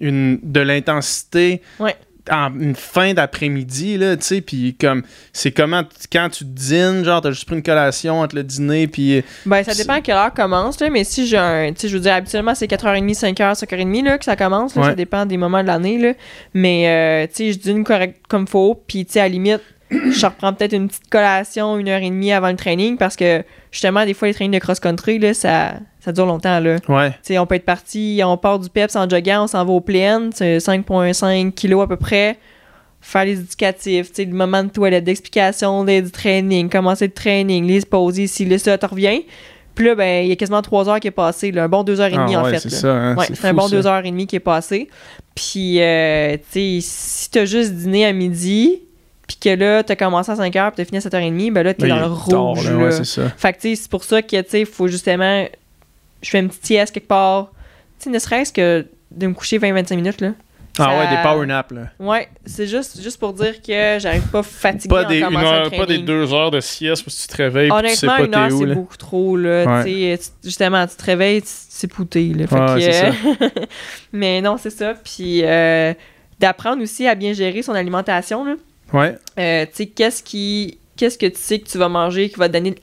une, de l'intensité Ouais. En une fin d'après-midi, là, tu sais, puis comme, c'est comment, quand tu dînes, genre, t'as juste pris une collation entre le dîner, puis... Ben, ça dépend à quelle heure commence, là, mais si j'ai un. Tu sais, je veux dire, habituellement, c'est 4h30, 5h, 5h30 là, que ça commence. là, Ouais. Ça dépend des moments de l'année. là. Mais, euh, tu sais, je dîne correct comme faut. Puis, tu sais, à la limite, je reprends peut-être une petite collation une heure et demie avant le training parce que, justement, des fois, les trainings de cross-country, là, ça, ça dure longtemps. Là. Ouais, on peut être parti, on part du PEPS en joguant, on s'en va aux plaines, c'est 5,5 kilos à peu près. Faire les éducatifs, le moment de toilette, d'explication, du training, commencer le training, les pauses ici, là, ça, tu reviens. Puis là, ben, il y a quasiment trois heures qui est passé, là, un bon deux heures et demie, Ah en ouais, fait. c'est ça, hein, Ouais, c'est c'est un bon ça. deux heures et demie qui est passé. Puis, euh, tu sais, si t'as juste dîné à midi, puis que là, t'as commencé à 5 heures, puis t'as fini à 7h30, ben là, t'es Là, dans le est tard, rouge. là, là. ouais, c'est ça. Fait que, tu sais, c'est pour ça que, tu sais, il faut justement. Je fais une petite sieste quelque part. Tu sais, ne serait-ce que de me coucher 20-25 minutes, là. Ah Ça- ouais, des power naps, là. Ouais, c'est juste, juste pour dire que j'arrive pas fatiguée Pas en des, une commençant heure- le pas des deux heures de sieste où tu te réveilles tu sais Honnêtement, pas une heure, c'est beaucoup trop, là. Ouais. Tu tu- justement, tu te réveilles, tu- c'est pouté, là. Fait Ouais, que, c'est euh, Mais non, c'est ça. Puis euh, d'apprendre aussi à bien gérer son alimentation, là. Ouais, Euh, tu sais, qu'est-ce qui qu'est-ce que tu sais que tu vas manger qui va te donner tu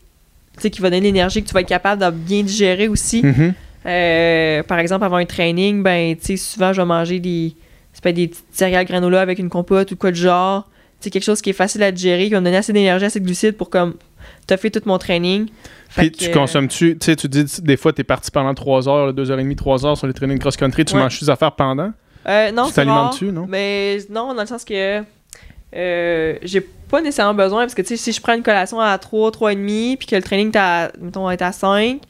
sais qui va donner l'énergie que tu vas être capable de bien digérer aussi. Mhm. Euh, par exemple avant un training, ben tu sais souvent je vais manger des être des petites céréales granola avec une compote ou quoi de genre. Sais quelque chose qui est facile à digérer, qui va me donner assez d'énergie, assez de glucides pour comme t'as fait tout mon training. Puis tu consommes-tu, tu sais, tu dis des fois, tu es parti pendant 3 heures, 2h30, 3 heures sur les trainings cross-country, tu Ouais. manges tes affaires pendant? Euh, non, Tu c'est t'alimentes-tu, non? Mais non, dans le sens que euh, j'ai pas nécessairement besoin parce que tu sais, si je prends une collation à 3, 3,5 puis que le training est à, mettons, est à 5, tu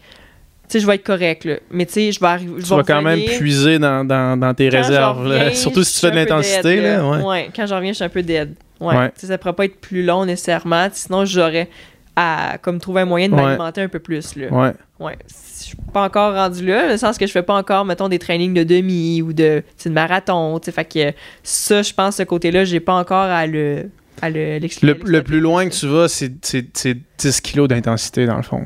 sais, je vais être correct. Là. Mais tu sais, je vais arriver. Je Tu vais vas quand même puiser dans, dans, dans tes Quand réserves, là. surtout si tu fais de l'intensité. Là, ouais. quand j'en reviens, je suis un peu dead. Ouais. Ouais. Tu sais, ça pourrait pas être plus long nécessairement. Sinon, j'aurais à comme trouver un moyen de Ouais. m'alimenter un peu plus. Là. Ouais. Ouais. Je suis pas encore rendu là, dans le sens que je fais pas encore, mettons, des trainings de demi ou de, marathon. tu sais. Fait que ça, je pense, ce côté-là, j'ai pas encore à le. À le, Le, le plus loin que tu vas, c'est c'est- c'est 10 kilos d'intensité, dans le fond.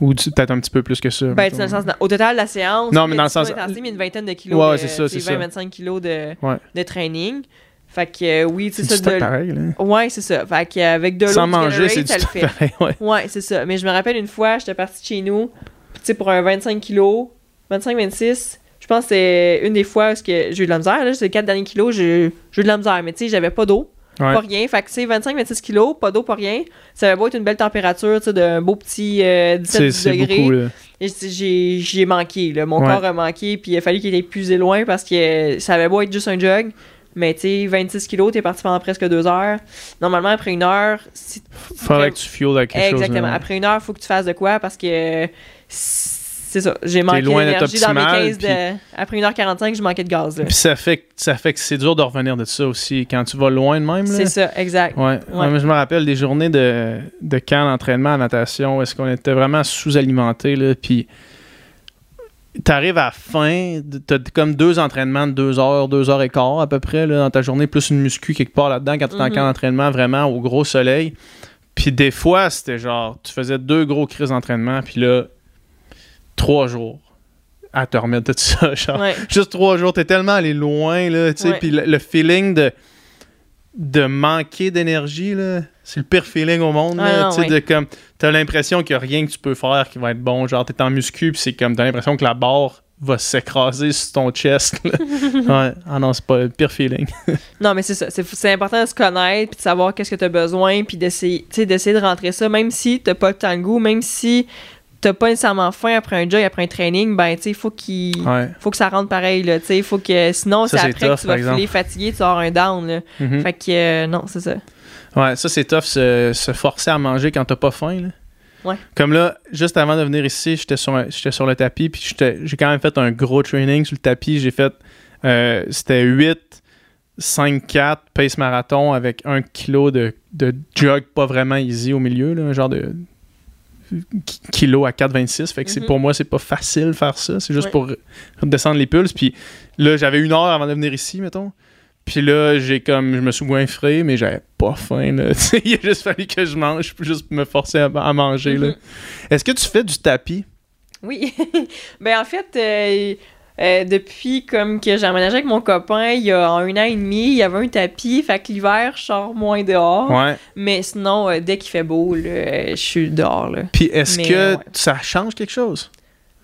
Ou peut-être un petit peu plus que ça. Ben, dans le sens, dans- au total, la séance, Non, mais dans le 10 kilos sens- mais une vingtaine de kilos. Ouais, c'est ça, c'est ça. 20-25 kilos de, Ouais. de training. Fait que, euh, oui, C'est ça. De... pareil, là. Ouais, c'est ça. Fait qu'avec de l'eau, Sans manger, c'est ça le fait. pareil, ouais. Ouais, c'est ça. Mais je me rappelle une fois, j'étais partie de chez nous, tu sais, pour un 25 kilos, 25-26, je pense que c'est une des fois où que j'ai eu de la misère. Là, c'est les 4 derniers kilos, j'ai eu de la misère. Mais tu sais, j'avais pas d'eau, Ouais. pas rien. Fait que, tu sais, 25-26 kilos, pas d'eau, pas rien. Ça avait beau être une belle température, tu sais, d'un beau petit euh, C'est 17 c'est degrés. beaucoup, là. Et j'ai- j'ai manqué, là. Mon Ouais. corps a manqué, puis il a fallu qu'il ait épuisé loin parce que ça avait beau être juste un jog. Mais tu sais, 26 kilos, t'es parti pendant presque deux heures. Normalement, après une heure, si Faudrait que tu fuels avec quelque chose. Exactement. Après une heure, il faut que tu fasses de quoi parce que c'est ça. J'ai manqué d'énergie dans mes optimal, 15 de... Après 1h45, je manquais de gaz. là. Puis ça fait, que- ça fait que c'est dur de revenir de ça aussi. Quand tu vas loin de même. C'est ça, exact. Ouais. Je me rappelle des journées de, de camp d'entraînement à natation où est-ce qu'on était vraiment sous-alimenté, puis t'arrives à la fin, t'as comme deux entraînements de deux heures, deux heures et quart à peu près, là, dans ta journée, plus une muscu quelque part là-dedans, quand t'es en Mhm. camp d'entraînement vraiment au gros soleil. Puis des fois, c'était genre, tu faisais deux gros crises d'entraînement, puis là, trois jours à te remettre de ça, genre Ouais. juste trois jours, t'es tellement allé loin, là, tu sais, puis le, le feeling de, de manquer d'énergie, là, c'est le pire feeling au monde, Ah tu sais, ouais. de comme, t'as l'impression qu'il y a rien que tu peux faire qui va être bon, genre, t'es en muscu, puis c'est comme, t'as l'impression que la barre va s'écraser sur ton chest, là. ouais, ah non, c'est pas le pire feeling. Non, mais c'est ça. C'est, c'est important de se connaître, puis de savoir qu'est-ce que tu as besoin, puis d'essayer, d'essayer de rentrer ça, même si t'as pas le temps le goût, même si t'as pas nécessairement faim après un jog, après un training, ben, tu sais, il faut qu'il... Ouais. Faut que ça rentre pareil, là, tu sais, faut que... Sinon, c'est après tough, que tu vas filer fatigué, tu vas avoir un down, là. Mhm. Fait que, euh, non, c'est ça. Ouais, ça c'est tough, se, se forcer à manger quand t'as pas faim. Là. Ouais. Comme là, juste avant de venir ici, j'étais sur, j'étais sur le tapis, puis j'ai quand même fait un gros training sur le tapis. J'ai fait, euh, c'était 8, 5, 4, pace marathon avec un kilo de, de jog pas vraiment easy au milieu, là, un genre de ki- kilo à 4,26. Fait que Mhm. pour moi, c'est pas facile faire ça. C'est juste Ouais. pour redescendre les pulses. Puis là, j'avais une heure avant de venir ici, mettons. Puis là, j'ai comme, je me suis goinfré, mais j'avais pas faim. Là. Il a juste fallu que je mange, pour juste me forcer à, à manger. Mhm. Est-ce que tu fais du tapis? Oui. ben en fait, euh, euh, depuis comme que j'ai emménagé avec mon copain, il y a en un an et demi, il y avait un tapis, fait que l'hiver, je sors moins dehors. Ouais. Mais sinon, euh, dès qu'il fait beau, là, euh, je suis dehors. Là. Puis est-ce que ouais. ça change quelque chose?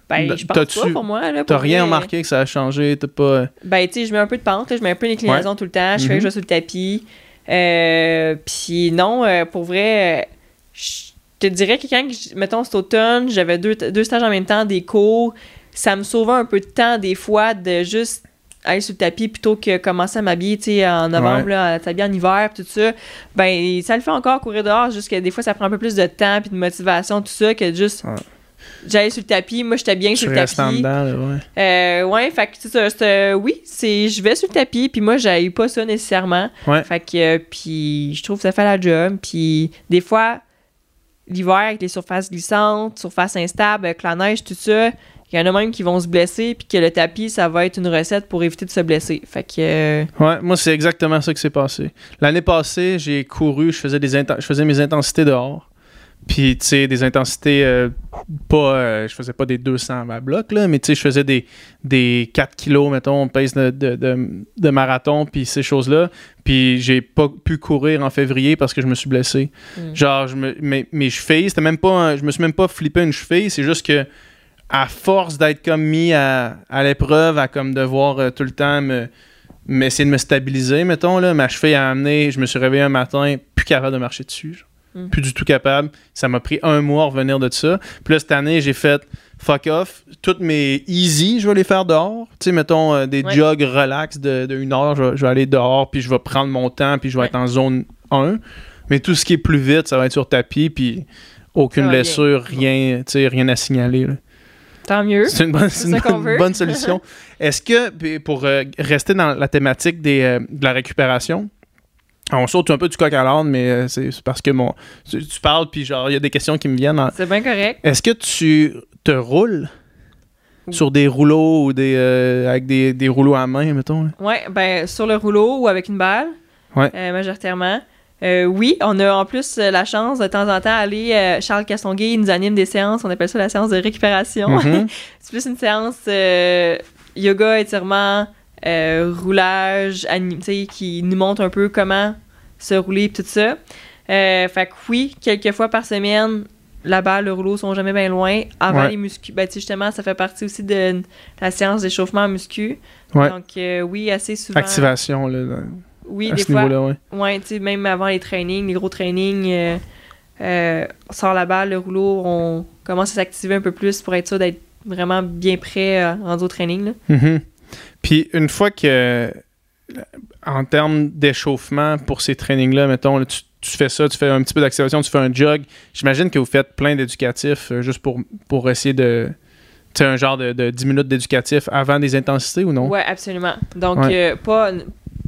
Ben, je pense pas pour moi. là, T'as rien vrai. remarqué que ça a changé? T'as pas. Ben, tu sais, je mets un peu de pente, là, je mets un peu d'inclinaison tout le temps, je fais Mhm. que je vais sur le tapis. Euh, Puis non, pour vrai, je te dirais que quand, mettons, cet automne, j'avais deux, deux stages en même temps, des cours, ça me sauvait un peu de temps des fois de juste aller sur le tapis plutôt que commencer à m'habiller, tu sais, en novembre, Ouais. là, à t'habiller en hiver, tout ça. Ben, ça le fait encore courir dehors, juste que des fois, ça prend un peu plus de temps puis de motivation, tout ça, que juste... Ouais. J'allais sur le tapis, moi j'étais bien sur le restes en tapis. dedans, là, ouais. Euh, ouais, fait que c'est ça, c'est, euh, oui, c'est je vais sur le tapis puis moi j'aille pas ça nécessairement. Ouais. Fait que euh, puis je trouve que ça fait la job puis des fois l'hiver avec les surfaces glissantes, surfaces instables avec la neige tout ça, il y en a même qui vont se blesser puis que le tapis ça va être une recette pour éviter de se blesser. Fait que euh, Ouais, moi, c'est exactement ça qui s'est passé. L'année passée, j'ai couru, je faisais, des je faisais mes intensités dehors. Puis, tu sais, des intensités euh, pas. euh, je faisais pas des 200 à bloc, là, mais tu sais, je faisais des, des 4 kilos, mettons, pace de, de, de, de marathon, puis ces choses-là. Puis, j'ai pas pu courir en février parce que je me suis blessé. Mm. Genre, je me, mes, mes chevilles, c'était même pas. un- je me suis même pas flippé une cheville, c'est juste que à force d'être comme mis à, à l'épreuve, à comme devoir euh, tout le temps me, essayer de me stabiliser, mettons, là, ma cheville a amené, je me suis réveillé un matin, plus capable de marcher dessus. genre. Mm. Plus du tout capable. Ça m'a pris un mois à revenir de ça. Puis là, cette année, j'ai fait fuck off. Toutes mes easy, je vais les faire dehors. Tu sais, mettons euh, des Ouais. jogs relax de, de une heure, je, vais- je vais aller dehors, puis je vais prendre mon temps, puis je vais Ouais. être en zone 1. Mais tout ce qui est plus vite, ça va être sur tapis, puis aucune va bien. blessure, rien, tu sais, rien à signaler. là. Tant mieux. C'est une bonne, c'est une ça qu'on bonne- veut. bonne solution. Est-ce que, pour euh, rester dans la thématique des, euh, de la récupération, on saute un peu du coq à l'âne, mais euh, c'est parce que mon, tu, tu parles, puis genre, il y a des questions qui me viennent. en- C'est bien correct. Est-ce que tu te roules Oui. sur des rouleaux ou des, euh, avec des, des rouleaux à main, mettons? Ouais, ben sur le rouleau ou avec une balle, Ouais. majoritairement. Euh, oui, on a en plus euh, la chance de temps en temps aller. euh, Charles Castonguay il nous anime des séances, on appelle ça la séance de récupération. Mhm. C'est plus une séance euh, yoga, étirement, roulage, qui nous montre un peu comment se rouler et tout ça. Fait que oui, quelques fois par semaine, la balle, le rouleau sont jamais bien loin. Avant Ouais. les muscu, ben, justement, ça fait partie aussi de la séance d'échauffement muscu. Ouais. Donc oui, assez souvent. Activation, là, dans- Oui, à des ce fois. ouais. Ouais, tu sais, même avant les trainings, les gros trainings, euh, euh, on sort la balle, le rouleau, on commence à s'activer un peu plus pour être sûr d'être vraiment bien prêt euh, rendu au training. Là. Mhm. Puis une fois que, en termes d'échauffement pour ces trainings-là, mettons, là, tu, tu fais ça, tu fais un petit peu d'activation, tu fais un jog, j'imagine que vous faites plein d'éducatifs euh, juste pour, pour essayer de. Tu sais, un genre de, de 10 minutes d'éducatif avant des intensités ou non? Ouais, absolument. Donc, Ouais. euh, pas.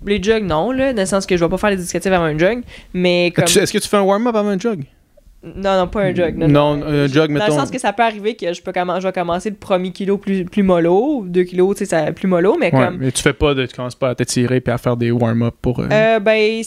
Les jogs, non, là, dans le sens que je vais pas faire les éducatifs avant un jog, mais comme. Est-ce que tu fais un warm-up avant un jog? Non, non, pas un jog. Non, Non, un jog, Dans mettons. le sens que ça peut arriver que je, peux je vais commencer le premier kilo plus, plus mollo, deux kilos, tu sais, plus mollo, mais Ouais, comme. mais tu fais pas de, tu commences pas à t'étirer puis à faire des warm-up pour. euh, Euh, ben,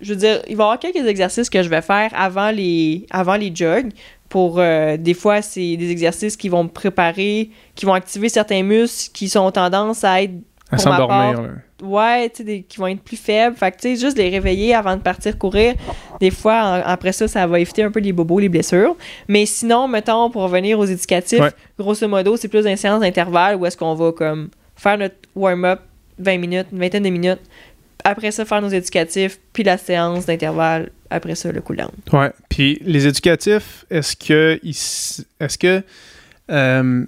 je veux dire, il va y avoir quelques exercices que je vais faire avant les, avant les jogs. Pour euh, des fois, c'est des exercices qui vont me préparer, qui vont activer certains muscles qui sont tendance à être, à s'endormir. ouais, tu sais, qui vont être plus faibles. Fait que, tu sais, juste les réveiller avant de partir courir. Des fois, en- après ça, ça va éviter un peu les bobos, les blessures. Mais sinon, mettons, pour revenir aux éducatifs, Ouais. grosso modo, c'est plus une séance d'intervalle où est-ce qu'on va comme faire notre warm-up 20 minutes, une vingtaine de minutes. Après ça, faire nos éducatifs, puis la séance d'intervalle. Après ça, le cool-down. Ouais. Puis les éducatifs, est-ce que est-ce que euh,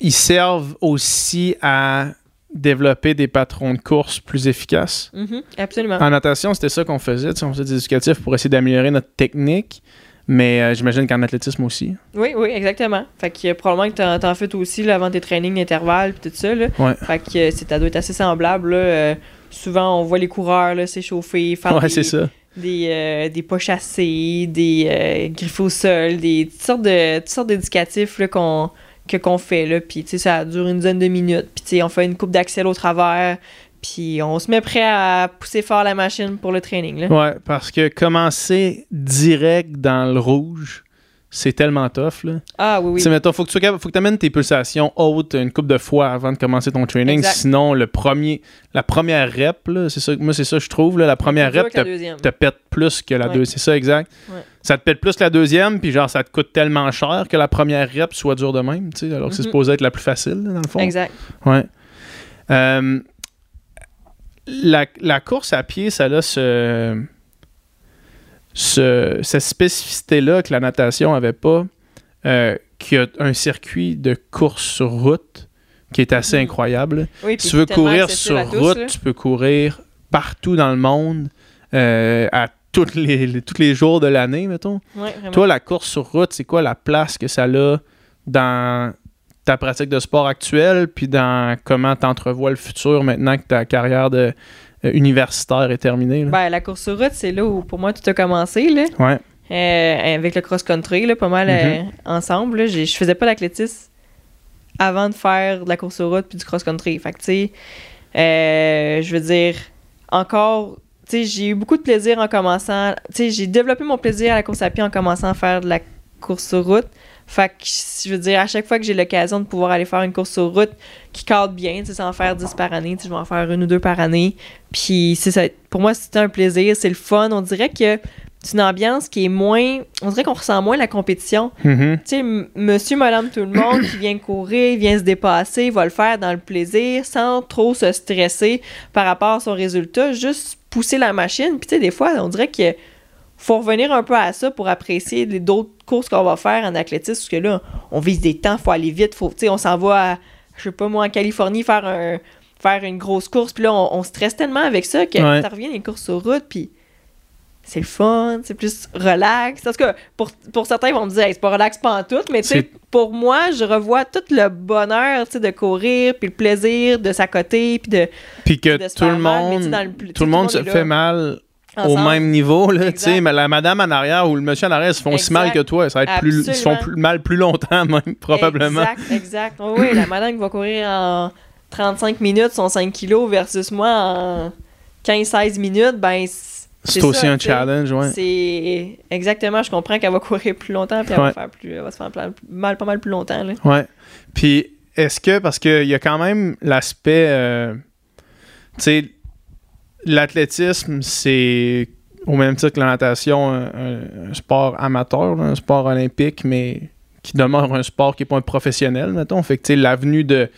ils servent aussi à développer des patrons de course plus efficaces? Mhm, absolument. En natation, c'était ça qu'on faisait. On faisait des éducatifs pour essayer d'améliorer notre technique. Mais euh, j'imagine qu'en athlétisme aussi. Oui, oui, exactement. Fait que euh, probablement que t'en, t'en fais aussi là, avant tes trainings d'intervalle puis tout ça. Là. Ouais. Fait que euh, c'est, ça doit être assez semblable. Là. Euh, souvent, on voit les coureurs là, s'échauffer, faire Ouais, des, ça. des, euh, des pas chassés, des griffes au sol, des toutes sortes de toutes sortes d'éducatifs là, qu'on que qu'on fait là, puis tu sais ça dure une dizaine de minutes, puis tu sais on fait une coupe d'axel au travers, puis on se met prêt à pousser fort la machine pour le training là. Ouais, parce que commencer direct dans le rouge, c'est tellement tough. Là. Ah oui oui. mettons, faut que tu faut que amènes tes pulsations hautes une couple de fois avant de commencer ton training. Exact. Sinon, le premier, la première rep, là, c'est ça, moi, c'est ça que je trouve. Là, la première rep te, te pète plus que la Ouais. deuxième. C'est ça, exact. Ouais. Ça te pète plus que la deuxième, puis genre, ça te coûte tellement cher que la première rep soit dure de même, alors que c'est Mhm. supposé être la plus facile, là, dans le fond. Exact. Ouais. Euh, la, la course à pied, ça a ce, ce- cette spécificité-là que la natation avait pas, euh, qu'il y a un circuit de course sur route qui est assez Mhm. incroyable. Oui, tu veux courir sur tous, route, tu peux courir partout dans le monde, euh, à tous les, les- tous les jours de l'année, mettons. Ouais. Toi, la course sur route, c'est quoi la place que ça a dans ta pratique de sport actuelle, puis dans comment tu entrevois le futur maintenant que ta carrière de, universitaire est terminée? là? Ben, la course sur route, c'est là où pour moi tout a commencé là. ouais. Euh, avec le cross-country, là, pas mal euh, Mhm. ensemble. là. Je faisais pas d'athlétisme avant de faire de la course sur route puis du cross-country. Fait que, tu sais, euh, je veux dire, encore, tu sais, j'ai eu beaucoup de plaisir en commençant. Tu sais, j'ai développé mon plaisir à la course à pied en commençant à faire de la course sur route. Fait que, je veux dire, à chaque fois que j'ai l'occasion de pouvoir aller faire une course sur route qui cadre bien, tu sais, sans en faire 10 par année, tu sais, je vais en faire une ou deux par année. Puis, c'est ça. Pour moi, c'était un plaisir, c'est le fun. On dirait que c'est une ambiance qui est moins. On dirait qu'on ressent moins la compétition. Mhm. Tu sais, monsieur, madame, tout le monde qui vient courir, vient se dépasser, va le faire dans le plaisir sans trop se stresser par rapport à son résultat, juste pousser la machine. Puis, tu sais, des fois, on dirait que faut revenir un peu à ça pour apprécier les d'autres courses qu'on va faire en athlétisme, parce que là, on vise des temps, faut aller vite, faut, tu sais, on s'en va à, je sais pas moi, en Californie faire un faire une grosse course, puis là, on, on stresse tellement avec ça que Ouais. ça revient les courses sur route, puis c'est le fun, c'est plus relax. En tout cas, pour, pour certains, ils vont me dire, Hey, c'est pas relax pas en tout, mais tu sais, pour moi, je revois tout le bonheur, tu sais, de courir, puis le plaisir de s'accoter, puis de, Puis que de tout le mal, monde, le tout le monde se fait mal au même niveau, là, tu Exact. sais, mais la madame en arrière ou le monsieur en arrière se font aussi mal Exact. que toi. Ça va être plus, ils se font plus- mal plus longtemps, même, probablement. Exact, exact. Oui, oui, la madame qui va courir en 35 minutes son 5 kilos versus moi en 15-16 minutes, ben C'est aussi ça, un challenge, ouais. C'est exactement, je comprends qu'elle va courir plus longtemps puis elle Ouais. va faire plus elle va se faire mal pas mal plus longtemps là. Ouais. Puis, est-ce que, parce qu'il y a quand même l'aspect, euh, tu sais, l'athlétisme, c'est au même titre que la natation, un, sport amateur, là, un sport olympique, mais qui demeure un sport qui n'est pas un professionnel, mettons. Fait que, l'avenue de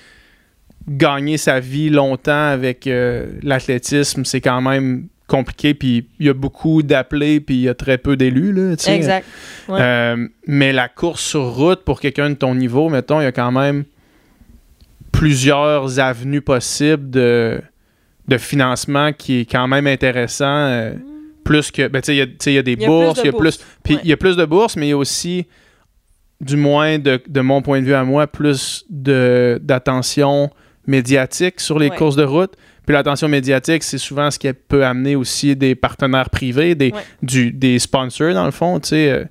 gagner sa vie longtemps avec euh, l'athlétisme, c'est quand même compliqué, puis il y a beaucoup d'appelés, puis il y a très peu d'élus, là. Exact. Ouais. Euh, mais la course sur route, pour quelqu'un de ton niveau, mettons, il y a quand même plusieurs avenues possibles de, de financement qui est quand même intéressant. euh, plus que. Ben, tu sais, il y a- des y a bourses, il y a plus. Puis il y a plus de bourses, mais il y a aussi, du moins de, de mon point de vue à moi, plus de- d'attention médiatique sur les Ouais. courses de route. Puis l'attention médiatique, c'est souvent ce qui peut amener aussi des partenaires privés, des, Ouais. du, des sponsors, dans le fond, tu sais, euh,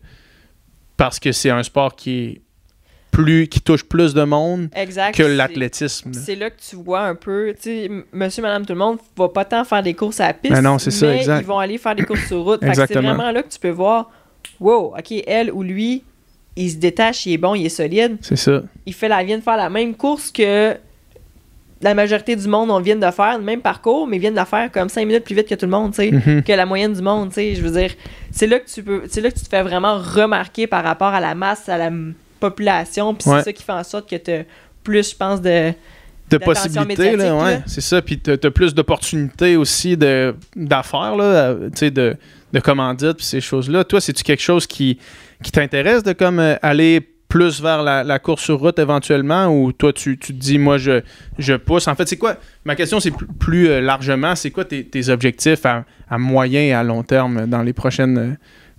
parce que c'est un sport qui est plus qui touche plus de monde Exact. que l'athlétisme. C'est là que tu vois un peu, tu sais, m- monsieur, madame, tout le monde va pas tant faire des courses à la piste. Ben non, c'est ça, mais exact. ils vont aller faire des courses sur route. C'est vraiment là que tu peux voir, wow, ok, elle ou lui, il se détache, il est bon, il est solide. C'est ça. Il fait la, vient de faire la même course que la majorité du monde on vient de faire, le même parcours, mais viennent de la faire comme 5 minutes plus vite que tout le monde, tu sais. Mhm. que la moyenne du monde, tu sais, je veux dire, c'est là que tu peux c'est là que tu te fais vraiment remarquer par rapport à la masse, à la population, puis Ouais. c'est ça qui fait en sorte que tu plus je pense de de possibilités, là, ouais. là. C'est ça. Puis t'as as plus d'opportunités aussi de- d'affaires, là, tu sais, de, de commandites, puis ces choses-là. Toi, c'est-tu quelque chose qui, qui t'intéresse de comme euh, aller plus vers la, la course sur route éventuellement, ou toi, tu, tu te dis, moi, je, je pousse? En fait, c'est quoi? Ma question, c'est plus, plus, euh, largement, c'est quoi tes, tes objectifs à, à moyen et à long terme dans les prochaines, euh,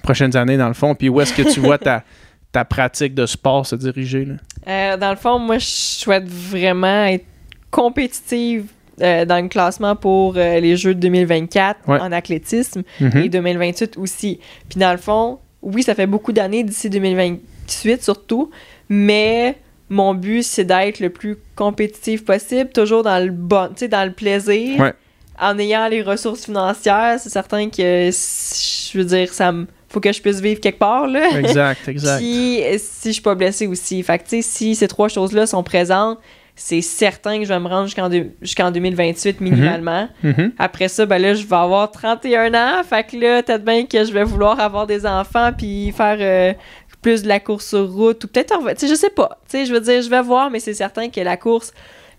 prochaines années, dans le fond? Puis où est-ce que tu vois ta, ta pratique de sport se diriger, là? Euh, dans le fond, moi je souhaite vraiment être compétitive euh, dans le classement pour euh, les Jeux de 2024 Ouais. en athlétisme Mhm. et 2028 aussi. Puis dans le fond, oui, ça fait beaucoup d'années d'ici 2028 surtout, mais mon but c'est d'être le plus compétitif possible, toujours dans le bon, tu sais, dans le plaisir, Ouais. en ayant les ressources financières. C'est certain que je veux dire, ça me faut que je puisse vivre quelque part là. Exact, exact. Puis si je suis pas blessée aussi. Fait que tu sais, si ces trois choses-là sont présentes, c'est certain que je vais me rendre jusqu'en deux- jusqu'en 2028 minimalement. Mhm. Après ça, ben là, je vais avoir 31 ans. Fait que là, peut-être bien que je vais vouloir avoir des enfants puis faire euh, plus de la course sur route ou peut-être. Tu sais, je sais pas. Tu sais, je veux dire, je vais voir, mais c'est certain que la course,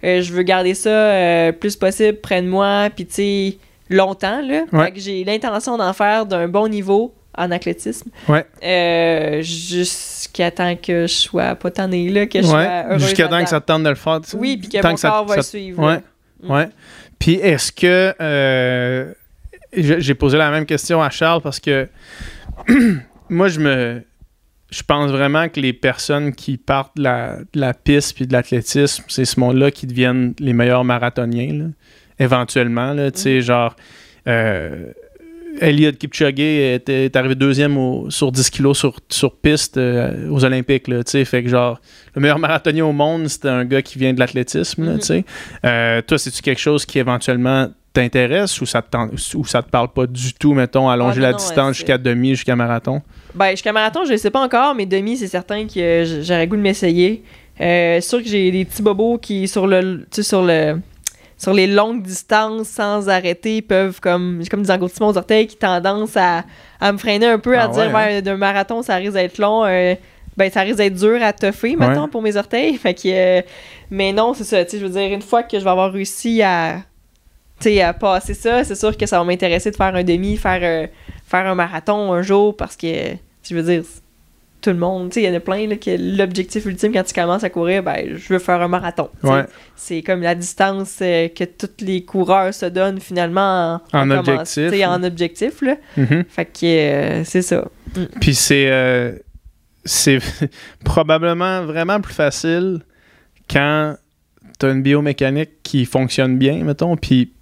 euh, je veux garder ça euh, plus possible près de moi puis tu sais, longtemps, là. Ouais. Fait que j'ai l'intention d'en faire d'un bon niveau en athlétisme. Ouais. Euh, jusqu'à temps que je sois pas tannée, là, que je sois Ouais, jusqu'à temps que ça te tente de le faire. tu sais. Oui, puis que Tant mon ça- corps va ça- suivre. Ouais. Mm. ouais. Puis est-ce que euh, j'ai posé la même question à Charles parce que moi je me je pense vraiment que les personnes qui partent de la, de la piste puis de l'athlétisme, c'est ce monde-là qui deviennent les meilleurs marathoniens là, éventuellement là, tu Mm. sais genre euh, Eliud Kipchoge était, est arrivé deuxième au- sur 10 kilos sur, sur piste euh, aux Olympiques. Là, fait que genre, le meilleur marathonien au monde, c'était un gars qui vient de l'athlétisme. là, Mhm. sais. Euh, toi, c'est-tu quelque chose qui éventuellement t'intéresse ou ça te, ou ça te parle pas du tout, mettons, allonger Ah, non, la non, distance ouais, jusqu'à demi, jusqu'à marathon? Ben, jusqu'à marathon, je ne sais pas encore, mais demi, c'est certain que j'aurais goût de m'essayer. Euh, sûr que j'ai des petits bobos qui, sur le, sur le, sur les longues distances, sans arrêter, peuvent, comme, j'ai comme des engourdissements aux orteils qui tendance à, à me freiner un peu, à Ah dire, ouais, ouais, d'un marathon, ça risque d'être long. euh, ben, ça risque d'être dur à toffer, Ouais. pour mes orteils. Fait que, euh, mais non, c'est ça. Tu sais, je veux dire, une fois que je vais avoir réussi à, à passer ça, c'est sûr que ça va m'intéresser de faire un demi, faire, euh, faire un marathon un jour parce que, je veux dire, tout le monde, tu sais, il y en a plein là, que l'objectif ultime quand tu commences à courir, ben, je veux faire un marathon. Ouais. C'est comme la distance euh, que tous les coureurs se donnent finalement En commence- objectif. En objectif, là. Mhm. Fait que euh, c'est ça. Puis c'est euh, c'est probablement vraiment plus facile quand tu as une biomécanique qui fonctionne bien, mettons, puis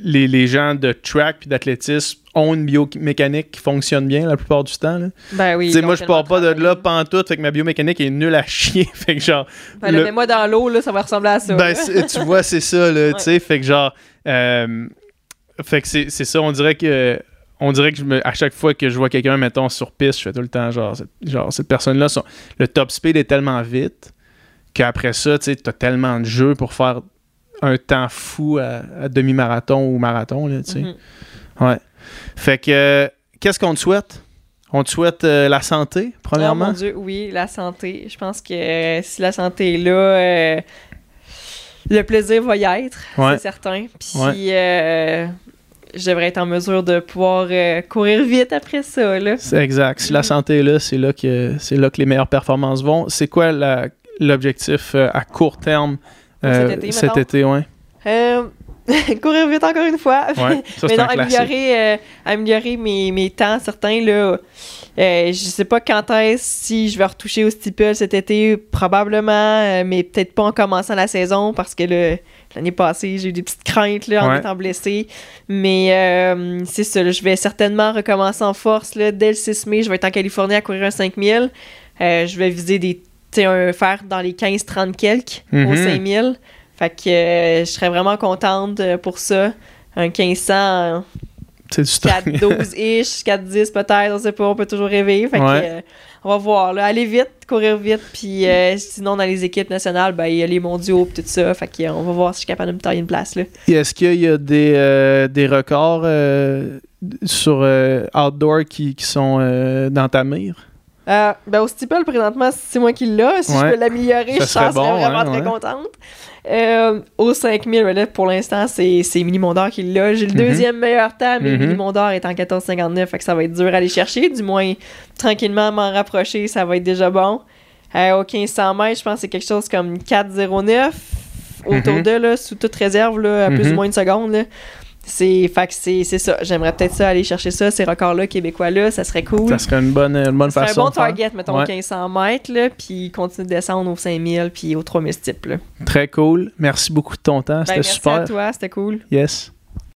les, les gens de track puis d'athlétisme ont une biomécanique qui fonctionne bien la plupart du temps. là. Ben oui. Moi, je pars pas de là pantoute, fait que ma biomécanique est nulle à chier. fait que genre, Ben, le- mets-moi dans l'eau, là, ça va ressembler à ça. ben, tu vois, c'est ça, là, Ouais. tu sais, fait que genre, euh, fait que c'est ça, on dirait que, on dirait que je me, à chaque fois que je vois quelqu'un, mettons, sur piste, je fais tout le temps, genre, cette, genre, cette personne-là, son- le top speed est tellement vite qu'après ça, tu sais, t'as tellement de jeux pour faire un temps fou à, à demi-marathon ou marathon, là, tu sais. Mhm. Ouais. Fait que, qu'est-ce qu'on te souhaite? On te souhaite euh, la santé, Oh premièrement. mon Dieu, oui, la santé. Je pense que euh, si la santé est là, euh, le plaisir va y être, Ouais. c'est certain. Puis Ouais. je devrais être en mesure de pouvoir courir vite après ça. Là. C'est exact. Si la Mhm. santé est là, c'est là que c'est là que les meilleures performances vont. C'est quoi l'objectif à court terme cet été, cet mettons? été, ouais? Courir vite encore une fois. Ouais, ça Mais non, améliorer, euh, améliorer mes, mes temps, certains, là. Euh, je sais pas quand est-ce, si je vais retoucher au steeple cet été, probablement, euh, mais peut-être pas en commençant la saison, parce que là, l'année passée, j'ai eu des petites craintes là, en Ouais. étant blessé. Mais euh, c'est ça, là, je vais certainement recommencer en force. Là, dès le 6 mai, je vais être en Californie à courir un 5000. Euh, je vais viser des, tu sais, un faire dans les 15-30 quelques au Mhm. 5000. Fait que euh, je serais vraiment contente euh, pour ça. Un 1500, C'est du stock. 4-12-ish, 4-10 peut-être, on sait pas, on peut toujours rêver. Fait que, euh, on va voir, là. Aller vite, courir vite, puis euh, sinon, dans les équipes nationales, ben, il y a les mondiaux tout ça. Fait que, on va voir si je suis capable de me tailler une place, là. Et Est-ce qu'il y a des, euh, des records sur outdoor qui, qui sont dans ta mire? Euh, ben, au steeple, présentement, c'est moi qui l'ai. Si Ouais. je peux l'améliorer, je serais bon, vraiment hein, très ouais. contente. Euh, au 5000, ben là, pour l'instant, c'est c'est Mini Mondor qui l'a. J'ai le Mhm. deuxième meilleur temps, mais Mhm. Mini Mondor est en 14,59, fait que ça va être dur à aller chercher. Du moins, tranquillement m'en rapprocher, ça va être déjà bon. Euh, au 1500 mètres, je pense que c'est quelque chose comme 4,09 autour Mhm. de, là, sous toute réserve, là, à plus Mhm. ou moins une seconde. Là. C'est fait c'est c'est ça. J'aimerais peut-être ça aller chercher ça, ces records-là québécois-là, ça serait cool. Ça serait une bonne, une bonne C'est un façon bon de faire. target, mettons, Ouais. 1500 mètres, là, puis continue de descendre aux 5000 puis aux 3000 types. Là. Très cool. Merci beaucoup de ton temps. Ben, C'était merci super. à toi, c'était cool. Yes.